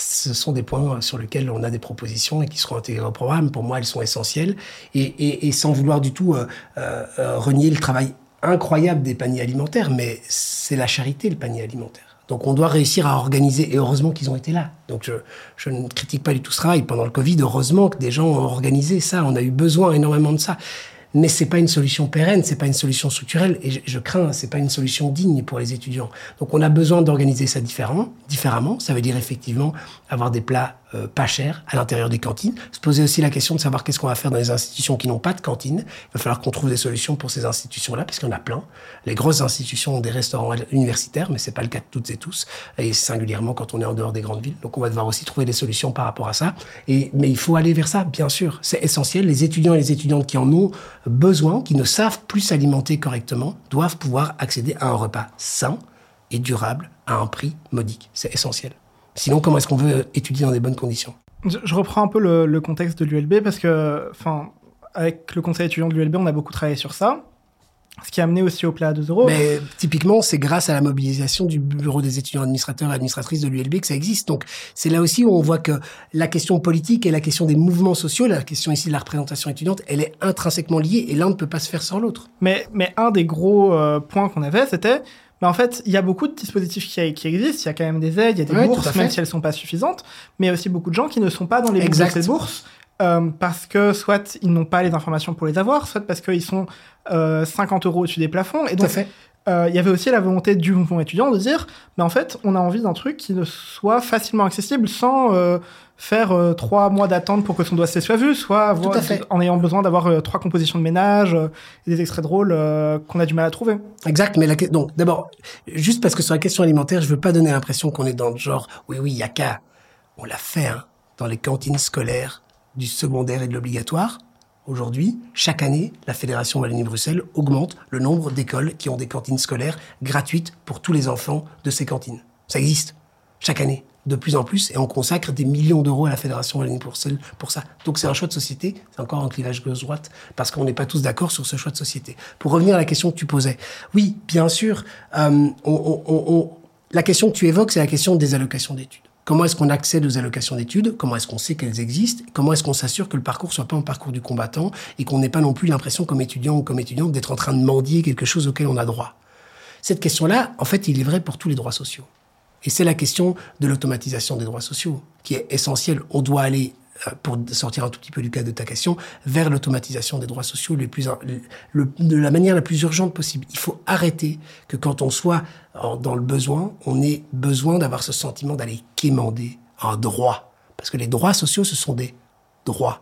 ce sont des points sur lesquels on a des propositions et qui seront intégrés au programme. Pour moi, elles sont essentielles et, et, sans vouloir du tout euh, euh, renier le travail incroyable des paniers alimentaires, mais c'est la charité, le panier alimentaire. Donc on doit réussir à organiser, et heureusement qu'ils ont été là. Donc je, ne critique pas du tout ce travail. Pendant le Covid, heureusement que des gens ont organisé ça, on a eu besoin énormément de ça mais c'est pas une solution pérenne, c'est pas une solution structurelle, et je, je crains, c'est pas une solution digne pour les étudiants. Donc on a besoin d'organiser ça différemment, différemment. Ça veut dire effectivement avoir des plats euh, pas chers à l'intérieur des cantines. Se poser aussi la question de savoir qu'est-ce qu'on va faire dans les institutions qui n'ont pas de cantine. Il va falloir qu'on trouve des solutions pour ces institutions-là, parce qu'il y en a plein. Les grosses institutions ont des restaurants universitaires, mais c'est pas le cas de toutes et tous, et singulièrement quand on est en dehors des grandes villes. Donc on va devoir aussi trouver des solutions par rapport à ça. Et mais il faut aller vers ça, bien sûr. C'est essentiel. Les étudiants et les étudiantes qui en ont besoin, qui ne savent plus s'alimenter correctement, doivent pouvoir accéder à un repas sain et durable à un prix modique. C'est essentiel. Sinon, comment est-ce qu'on veut étudier dans des bonnes conditions? Je, je, reprends un peu le, le contexte de l'ULB parce que, enfin, avec le conseil étudiant de l'ULB, on a beaucoup travaillé sur ça. Ce qui a amené aussi au plat à 2 euros. Mais typiquement, c'est grâce à la mobilisation du bureau des étudiants administrateurs et administratrices de l'ULB que ça existe. Donc, c'est là aussi où on voit que la question politique et la question des mouvements sociaux, la question ici de la représentation étudiante, elle est intrinsèquement liée et l'un ne peut pas se faire sans l'autre. Mais, mais un des gros euh, points qu'on avait, c'était mais en fait, il y a beaucoup de dispositifs qui, qui, existent. Il y a quand même des aides, il y a des Ouais, bourses, même si elles sont pas suffisantes. Mais il y a aussi beaucoup de gens qui ne sont pas dans les bourses de Exact. ces bourses euh, parce que soit ils n'ont pas les informations pour les avoir, soit parce qu'ils sont euh, 50 euros au-dessus des plafonds. Et Tout à donc, fait. Il y avait aussi la volonté du mouvement étudiant de dire, mais en fait, on a envie d'un truc qui ne soit facilement accessible sans euh, faire euh, trois mois d'attente pour que son dossier soit vu, soit avoir- en ayant besoin d'avoir euh, trois compositions de ménage euh, et des extraits drôles euh, qu'on a du mal à trouver. Exact, mais la, donc d'abord, juste parce que sur la question alimentaire, je veux pas donner l'impression qu'on est dans le genre, oui, oui, il y a qu'à, on l'a fait, hein, dans les cantines scolaires du secondaire et de l'obligatoire. Aujourd'hui, chaque année, la Fédération Wallonie-Bruxelles augmente le nombre d'écoles qui ont des cantines scolaires gratuites pour tous les enfants de ces cantines. Ça existe, chaque année, de plus en plus, et on consacre des millions d'euros à la Fédération Wallonie-Bruxelles pour ça. Donc c'est un choix de société, c'est encore un clivage gauche-droite, parce qu'on n'est pas tous d'accord sur ce choix de société. Pour revenir à la question que tu posais, oui, bien sûr, euh, la question que tu évoques, c'est la question des allocations d'études. Comment est-ce qu'on accède aux allocations d'études? Comment est-ce qu'on sait qu'elles existent? Comment est-ce qu'on s'assure que le parcours soit pas un parcours du combattant et qu'on n'ait pas non plus l'impression, comme étudiant ou comme étudiante, d'être en train de mendier quelque chose auquel on a droit? Cette question-là, en fait, il est vrai pour tous les droits sociaux. Et c'est la question de l'automatisation des droits sociaux qui est essentielle. On doit aller, pour sortir un tout petit peu du cadre de ta question, vers l'automatisation des droits sociaux les plus, le- de la manière la plus urgente possible. Il faut arrêter que quand on soit dans le besoin, on ait besoin d'avoir ce sentiment d'aller quémander un droit. Parce que les droits sociaux, ce sont des droits.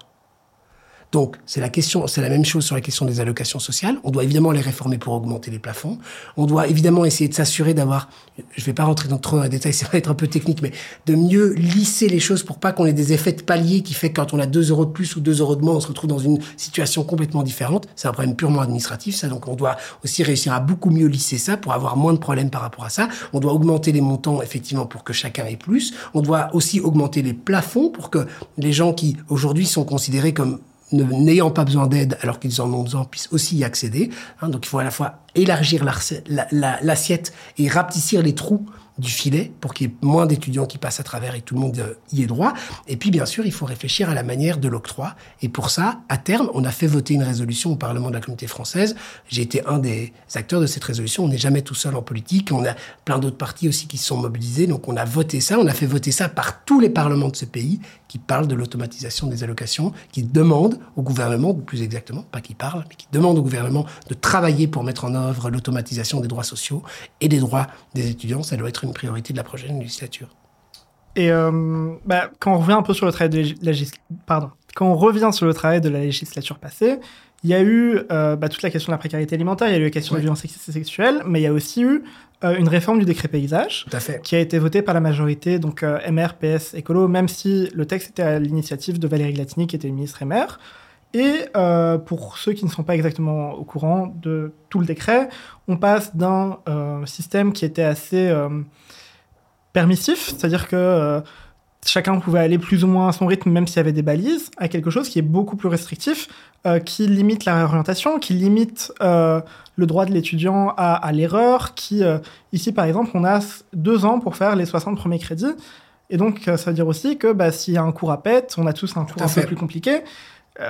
Donc, c'est la question, c'est la même chose sur la question des allocations sociales. On doit évidemment les réformer pour augmenter les plafonds. On doit évidemment essayer de s'assurer d'avoir, je vais pas rentrer dans trop dans les détails, ça va être un peu technique, mais de mieux lisser les choses pour pas qu'on ait des effets de palier qui fait que quand on a 2 euros de plus ou 2 euros de moins, on se retrouve dans une situation complètement différente. C'est un problème purement administratif, ça. Donc, on doit aussi réussir à beaucoup mieux lisser ça pour avoir moins de problèmes par rapport à ça. On doit augmenter les montants, effectivement, pour que chacun ait plus. On doit aussi augmenter les plafonds pour que les gens qui, aujourd'hui, sont considérés comme n'ayant pas besoin d'aide alors qu'ils en ont besoin puissent aussi y accéder. Hein, donc il faut à la fois élargir l'assiette et rapetissir les trous du filet pour qu'il y ait moins d'étudiants qui passent à travers et que tout le monde euh, y ait droit. Et puis bien sûr, il faut réfléchir à la manière de l'octroi. Et pour ça, à terme, on a fait voter une résolution au Parlement de la Communauté française. J'ai été un des acteurs de cette résolution. On n'est jamais tout seul en politique. On a plein d'autres partis aussi qui se sont mobilisés. Donc on a voté ça. On a fait voter ça par tous les parlements de ce pays qui parlent de l'automatisation des allocations, qui demandent au gouvernement, plus exactement, pas qui parlent, mais qui demandent au gouvernement de travailler pour mettre en œuvre l'automatisation des droits sociaux et des droits des étudiants. Ça doit être une priorité de la prochaine législature. Et euh, bah, quand on revient un peu sur le travail de légis- pardon, quand on revient sur le travail de la législature passée, il y a eu euh, bah, toute la question de la précarité alimentaire, il y a eu la question Ouais. de violence sexistes et sexuelle, mais il y a aussi eu euh, une réforme du décret paysage qui a été votée par la majorité, donc MR, PS, écolo, même si le texte était à l'initiative de Valérie Glatini, qui était ministre MR. Et euh, pour ceux qui ne sont pas exactement au courant de tout le décret, on passe d'un euh, système qui était assez euh, permissif, c'est-à-dire que chacun pouvait aller plus ou moins à son rythme, même s'il y avait des balises, à quelque chose qui est beaucoup plus restrictif, qui limite la réorientation, qui limite le droit de l'étudiant à, à l'erreur, qui, ici par exemple, on a deux ans pour faire les 60 premiers crédits, et donc ça veut dire aussi que bah, s'il y a un cours à pète, on a tous un cours un peu plus compliqué,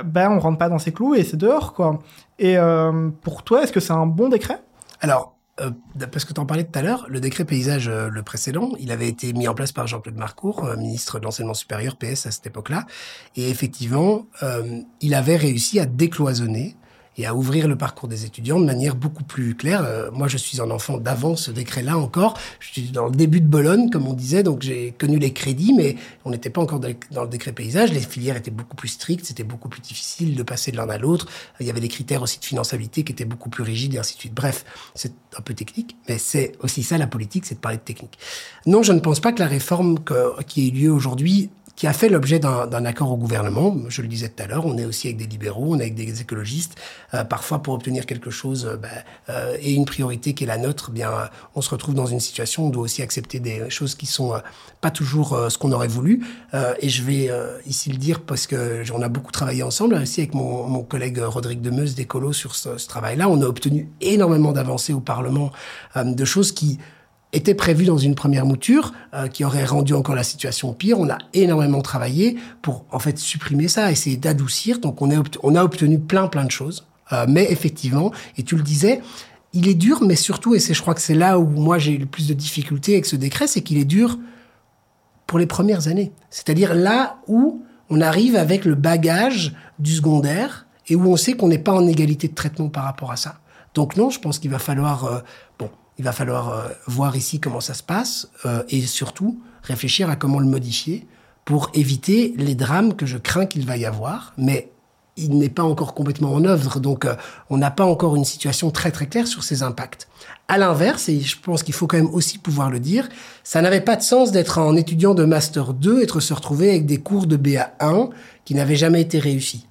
ben on rentre pas dans ces clous et c'est dehors quoi. Et euh, pour toi, est-ce que c'est un bon décret? Alors, euh, parce que tu en parlais tout à l'heure, le décret paysage, euh, le précédent, il avait été mis en place par Jean-Claude Marcourt, euh, ministre de l'enseignement supérieur PS à cette époque-là. Et effectivement, euh, il avait réussi à décloisonner et à ouvrir le parcours des étudiants de manière beaucoup plus claire. Euh, moi, je suis un enfant d'avant ce décret-là encore. Je suis dans le début de Bologne, comme on disait, donc j'ai connu les crédits, mais on n'était pas encore dans le décret paysage. Les filières étaient beaucoup plus strictes, c'était beaucoup plus difficile de passer de l'un à l'autre. Il y avait des critères aussi de finançabilité qui étaient beaucoup plus rigides et ainsi de suite. Bref, c'est un peu technique, mais c'est aussi ça la politique, c'est de parler de technique. Non, je ne pense pas que la réforme que- qui a eu lieu aujourd'hui qui a fait l'objet d'un accord au gouvernement. Je le disais tout à l'heure, on est aussi avec des libéraux, on est avec des écologistes. Euh, parfois, pour obtenir quelque chose euh, ben, euh, et une priorité qui est la nôtre, eh bien, on se retrouve dans une situation où on doit aussi accepter des choses qui sont euh, pas toujours euh, ce qu'on aurait voulu. Euh, et je vais ici le dire parce que on a beaucoup travaillé ensemble, aussi avec mon, mon collègue Rodrigue Demeuse d'Écolo sur ce, ce travail-là. On a obtenu énormément d'avancées au Parlement, de choses qui était prévu dans une première mouture euh, qui aurait rendu encore la situation pire. On a énormément travaillé pour en fait supprimer ça, essayer d'adoucir. Donc on obt- on a obtenu plein plein de choses. Euh, mais effectivement, et tu le disais, il est dur, mais surtout, et c'est je crois que c'est là où moi j'ai eu le plus de difficultés avec ce décret, c'est qu'il est dur pour les premières années. C'est-à-dire là où on arrive avec le bagage du secondaire et où on sait qu'on n'est pas en égalité de traitement par rapport à ça. Donc non, je pense qu'il va falloir euh, bon, il va falloir euh, voir ici comment ça se passe euh, et surtout réfléchir à comment le modifier pour éviter les drames que je crains qu'il va y avoir. Mais il n'est pas encore complètement en œuvre, donc euh, on n'a pas encore une situation très très claire sur ses impacts. À l'inverse, et je pense qu'il faut quand même aussi pouvoir le dire, ça n'avait pas de sens d'être un étudiant de Master 2 et de se retrouver avec des cours de BA1 qui n'avaient jamais été réussis.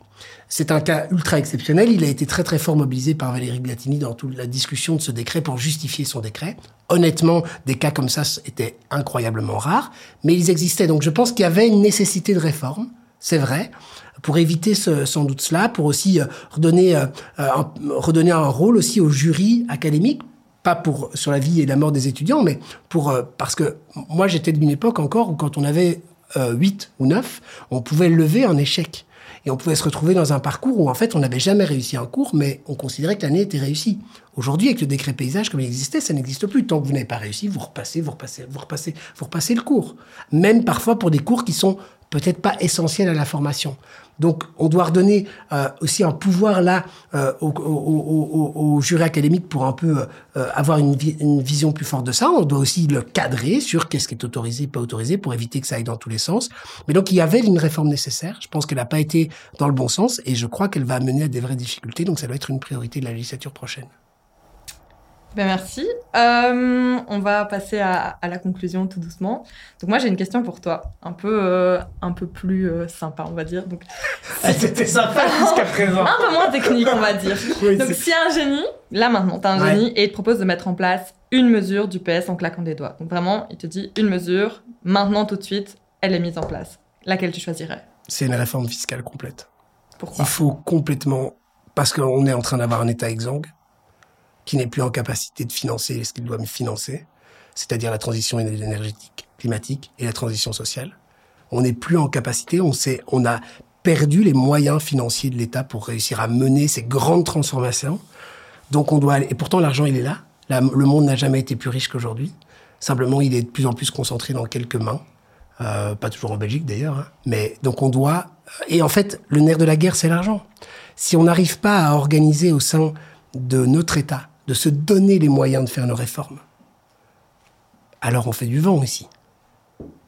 C'est un cas ultra exceptionnel. Il a été très très fort mobilisé par Valérie Gliatini dans toute la discussion de ce décret pour justifier son décret. Honnêtement, des cas comme ça étaient incroyablement rares, mais ils existaient. Donc je pense qu'il y avait une nécessité de réforme, c'est vrai, pour éviter ce, sans doute cela, pour aussi euh, redonner, euh, euh, un, redonner un rôle aussi au jury académique pas pour sur la vie et la mort des étudiants, mais pour parce que moi j'étais d'une époque encore où quand on avait euh, 8 ou 9, on pouvait lever un échec. Et on pouvait se retrouver dans un parcours où en fait on n'avait jamais réussi un cours, mais on considérait que l'année était réussie. Aujourd'hui, avec le décret paysage comme il existait, ça n'existe plus. Tant que vous n'avez pas réussi, vous repassez, vous repassez, vous repassez, vous repassez le cours. Même parfois pour des cours qui sont peut-être pas essentiels à la formation. Donc, on doit redonner euh, aussi un pouvoir là euh, au, au, au, au, académique pour un peu euh, avoir une, une, vision plus forte de ça. On doit aussi le cadrer sur qu'est-ce qui est autorisé, pas autorisé, pour éviter que ça aille dans tous les sens. Mais donc, il y avait une réforme nécessaire. Je pense qu'elle n'a pas été dans le bon sens et je crois qu'elle va mener à des vraies difficultés. Donc, ça doit être une priorité de la législature prochaine. Ben merci. Euh, on va passer à, à, la conclusion tout doucement. Donc moi j'ai une question pour toi, un peu euh, un peu plus euh, sympa on va dire. Donc c'était sympa jusqu'à présent. Un peu moins technique on va dire. Oui, Donc si un génie, là maintenant t'as un ouais. génie et il te propose de mettre en place une mesure du PS en claquant des doigts. Donc vraiment il te dit une mesure, maintenant tout de suite, elle est mise en place. Laquelle tu choisirais? C'est une réforme fiscale complète. Pourquoi? Il faut complètement parce qu'on est en train d'avoir un État exsangue qui n'est plus en capacité de financer ce qu'il doit financer, c'est-à-dire la transition énergétique, climatique et la transition sociale. On n'est plus en capacité, on a perdu les moyens financiers de l'État pour réussir à mener ces grandes transformations. Donc on doit et pourtant l'argent il est là. Le monde n'a jamais été plus riche qu'aujourd'hui. Simplement, il est de plus en plus concentré dans quelques mains. Euh, pas toujours en Belgique d'ailleurs, hein. mais donc on doit. Et en fait, le nerf de la guerre, c'est l'argent. Si on n'arrive pas à organiser au sein de notre État de se donner les moyens de faire nos réformes, alors on fait du vent ici.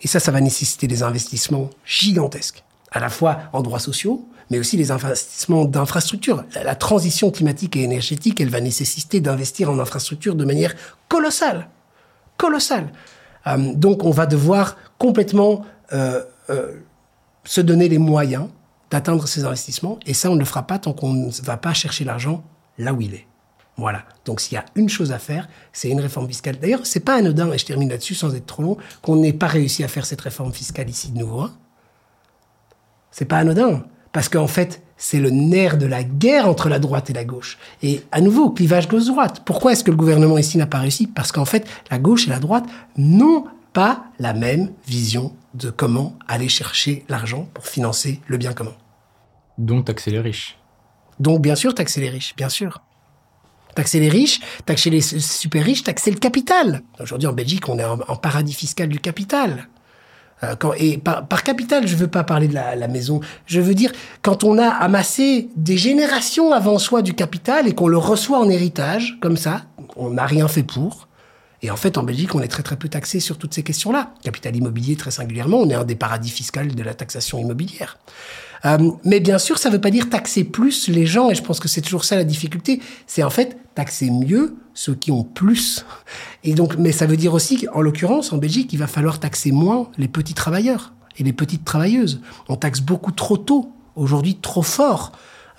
Et ça, ça va nécessiter des investissements gigantesques, à la fois en droits sociaux, mais aussi les investissements d'infrastructures. La, la, transition climatique et énergétique, elle va nécessiter d'investir en infrastructures de manière colossale. Colossale. Euh, donc on va devoir complètement euh, euh, se donner les moyens d'atteindre ces investissements, et ça, on ne le fera pas tant qu'on ne va pas chercher l'argent là où il est. Voilà. Donc s'il y a une chose à faire, c'est une réforme fiscale. D'ailleurs, c'est pas anodin, et je termine là-dessus sans être trop long, qu'on n'ait pas réussi à faire cette réforme fiscale ici de nouveau. Hein. C'est pas anodin, parce qu'en fait, c'est le nerf de la guerre entre la droite et la gauche. Et à nouveau, clivage gauche-droite. Pourquoi est-ce que le gouvernement ici n'a pas réussi? Parce qu'en fait, la gauche et la droite n'ont pas la même vision de comment aller chercher l'argent pour financer le bien commun. Donc taxer les riches. Donc, bien sûr, taxer les riches, bien sûr. Taxer les riches, taxer les super riches, taxer le capital. Aujourd'hui, en Belgique, on est en, paradis fiscal du capital. Euh, et par, capital, je veux pas parler de la, la, maison. Je veux dire, quand on a amassé des générations avant soi du capital et qu'on le reçoit en héritage, comme ça, on n'a rien fait pour. Et en fait, en Belgique, on est très très peu taxé sur toutes ces questions-là. Capital immobilier, très singulièrement, on est un des paradis fiscaux de la taxation immobilière. Euh, mais bien sûr, ça ne veut pas dire taxer plus les gens, et je pense que c'est toujours ça la difficulté. C'est en fait taxer mieux ceux qui ont plus. Et donc, mais ça veut dire aussi qu'en l'occurrence, en Belgique, il va falloir taxer moins les petits travailleurs et les petites travailleuses. On taxe beaucoup trop tôt, aujourd'hui trop fort.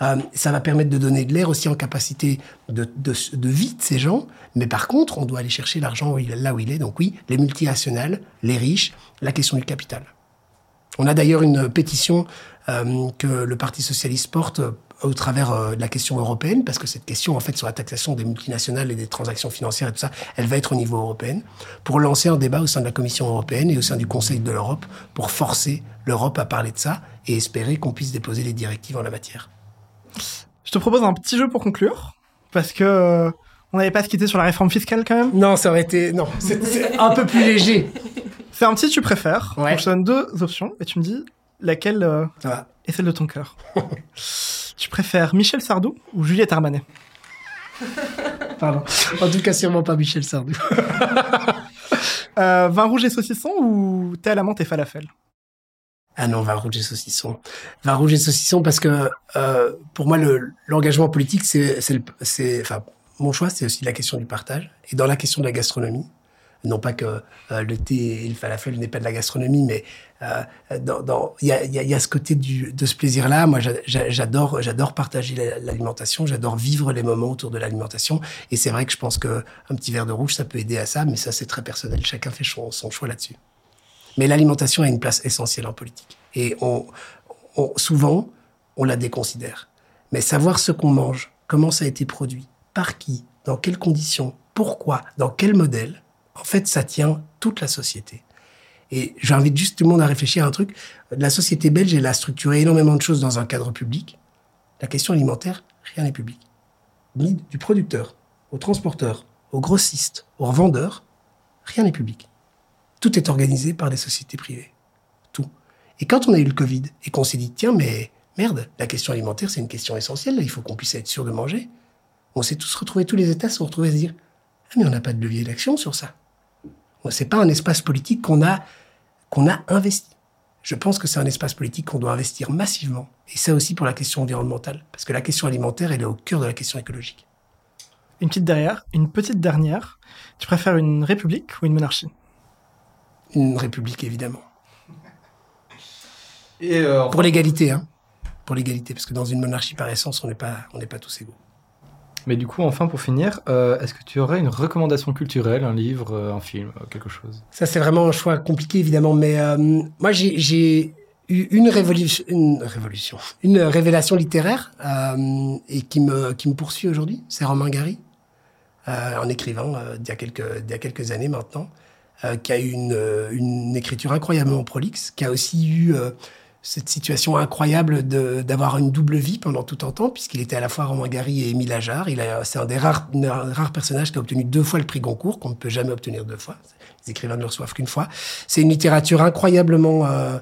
Euh, ça va permettre de donner de l'air aussi en capacité de, de, de, vie de ces gens. Mais par contre, on doit aller chercher l'argent là où il est. Donc oui, les multinationales, les riches, la question du capital. On a d'ailleurs une pétition euh, que le Parti socialiste porte euh, au travers euh, de la question européenne, parce que cette question, en fait, sur la taxation des multinationales et des transactions financières et tout ça, elle va être au niveau européen, pour lancer un débat au sein de la Commission européenne et au sein du Conseil de l'Europe, pour forcer l'Europe à parler de ça et espérer qu'on puisse déposer des directives en la matière. Je te propose un petit jeu pour conclure, parce que on n'avait pas se quitter sur la réforme fiscale quand même? Non, ça aurait été non, c'est un peu plus léger. C'est un petit tu préfères. Ouais. Donc, je te donne deux options et tu me dis laquelle euh, est celle de ton cœur. tu préfères Michel Sardou ou Juliette Armanet? Pardon. En tout cas, sûrement pas Michel Sardou. euh, vin rouge et saucisson ou thé à la menthe et falafel? Ah non, vin rouge et saucisson. Vin rouge et saucisson parce que euh, pour moi, l'engagement politique, c'est, enfin, mon choix, c'est aussi la question du partage. Et dans la question de la gastronomie, non pas que euh, le thé et le falafel n'est pas de la gastronomie, mais euh, il y a, ce côté de ce plaisir-là. Moi, j'adore, j'adore partager l'alimentation, j'adore vivre les moments autour de l'alimentation. Et c'est vrai que je pense que un petit verre de rouge, ça peut aider à ça, mais ça, c'est très personnel. Chacun fait son, choix là-dessus. Mais l'alimentation a une place essentielle en politique. Et souvent, on la déconsidère. Mais savoir ce qu'on mange, comment ça a été produit, par qui, dans quelles conditions, pourquoi, dans quel modèle, en fait, ça tient toute la société. Et j'invite juste tout le monde à réfléchir à un truc. La société belge, elle a structuré énormément de choses dans un cadre public. La question alimentaire, rien n'est public. Ni du producteur, au transporteur, au grossiste, au revendeur, rien n'est public. Tout est organisé par des sociétés privées. Tout. Et quand on a eu le Covid et qu'on s'est dit, tiens, mais merde, la question alimentaire, c'est une question essentielle, il faut qu'on puisse être sûr de manger. On s'est tous retrouvés, tous les États se sont retrouvés à se dire, ah, mais on n'a pas de levier d'action sur ça. C'est pas un espace politique qu'on a, qu'on a investi. Je pense que c'est un espace politique qu'on doit investir massivement. Et ça aussi pour la question environnementale. Parce que la question alimentaire, elle est au cœur de la question écologique. Une petite derrière, une petite dernière. Tu préfères une république ou une monarchie? Une république, évidemment. Et euh, Pour l'égalité, hein. Pour l'égalité. Parce que dans une monarchie, par essence, on n'est pas, on n'est pas tous égaux. Mais du coup, enfin, pour finir, euh, est-ce que tu aurais une recommandation culturelle, un livre, euh, un film, euh, quelque chose? Ça, c'est vraiment un choix compliqué, évidemment. Mais moi, j'ai eu une révolution, une révélation littéraire et qui me, qui me poursuit aujourd'hui. C'est Romain Gary, un écrivain d'il y, a quelques, y a quelques années maintenant, qui a eu une, une écriture incroyablement prolixe, qui a aussi eu cette situation incroyable d'avoir une double vie pendant tout un temps, puisqu'il était à la fois Romain Gary et Émile Ajar. C'est un des rares, rares personnages qui a obtenu deux fois le prix Goncourt, qu'on ne peut jamais obtenir deux fois. Les écrivains ne le reçoivent qu'une fois. C'est une littérature incroyablement euh,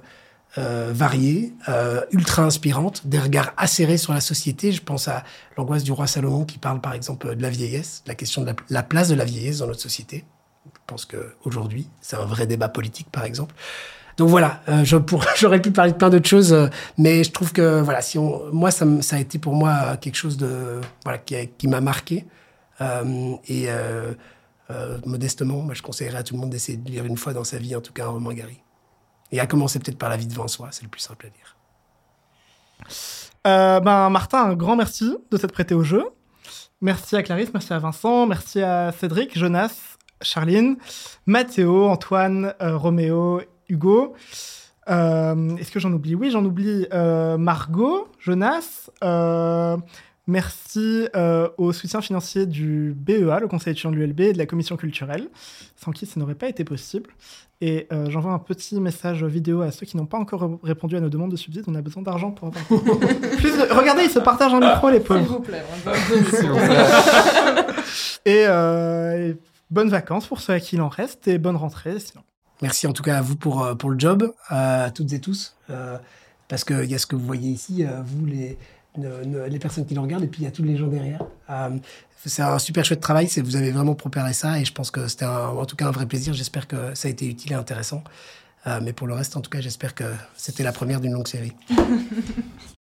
euh, variée, euh, ultra inspirante, des regards acérés sur la société. Je pense à l'angoisse du roi Salomon qui parle par exemple de la vieillesse, la question de la, la place de la vieillesse dans notre société. Je pense qu'aujourd'hui, c'est un vrai débat politique par exemple. Donc voilà, euh, j'aurais pu parler de plein d'autres choses, euh, mais je trouve que voilà, si on, moi ça, ça a été pour moi quelque chose de voilà qui, qui m'a marqué euh, et euh, modestement, moi je conseillerais à tout le monde d'essayer de lire une fois dans sa vie en tout cas un roman Gary. Et à commencer peut-être par la vie devant soi, c'est le plus simple à dire. ben Martin, un grand merci de t'être prêté au jeu. Merci à Clarisse, merci à Vincent, merci à Cédric, Jonas, Charline, Mathéo, Antoine, Roméo Hugo. Euh, Est-ce que j'en oublie? Oui, j'en oublie euh, Margot, Jonas. Euh, merci au soutien financier du BEA, le Conseil étudiant de l'ULB, et de la Commission culturelle, sans qui ça n'aurait pas été possible. Et euh, j'envoie un petit message vidéo à ceux qui n'ont pas encore répondu à nos demandes de subsides. On a besoin d'argent pour avoir plus de- Regardez, ils se partagent un micro, les S'il pauvres. vous plaît. on va deux S'il vous plaît. Et, euh, et bonnes vacances pour ceux à qui il en reste et bonne rentrée sinon. Merci en tout cas à vous pour, euh, pour le job, à toutes et tous. euh, parce qu'il y a ce que vous voyez ici, euh, vous, les, les personnes qui le regardent, et puis il y a tous les gens derrière. Euh, c'est un super chouette travail, vous avez vraiment préparé ça, et je pense que c'était en tout cas un vrai plaisir. J'espère que ça a été utile et intéressant. Mais pour le reste, en tout cas, j'espère que c'était la première d'une longue série.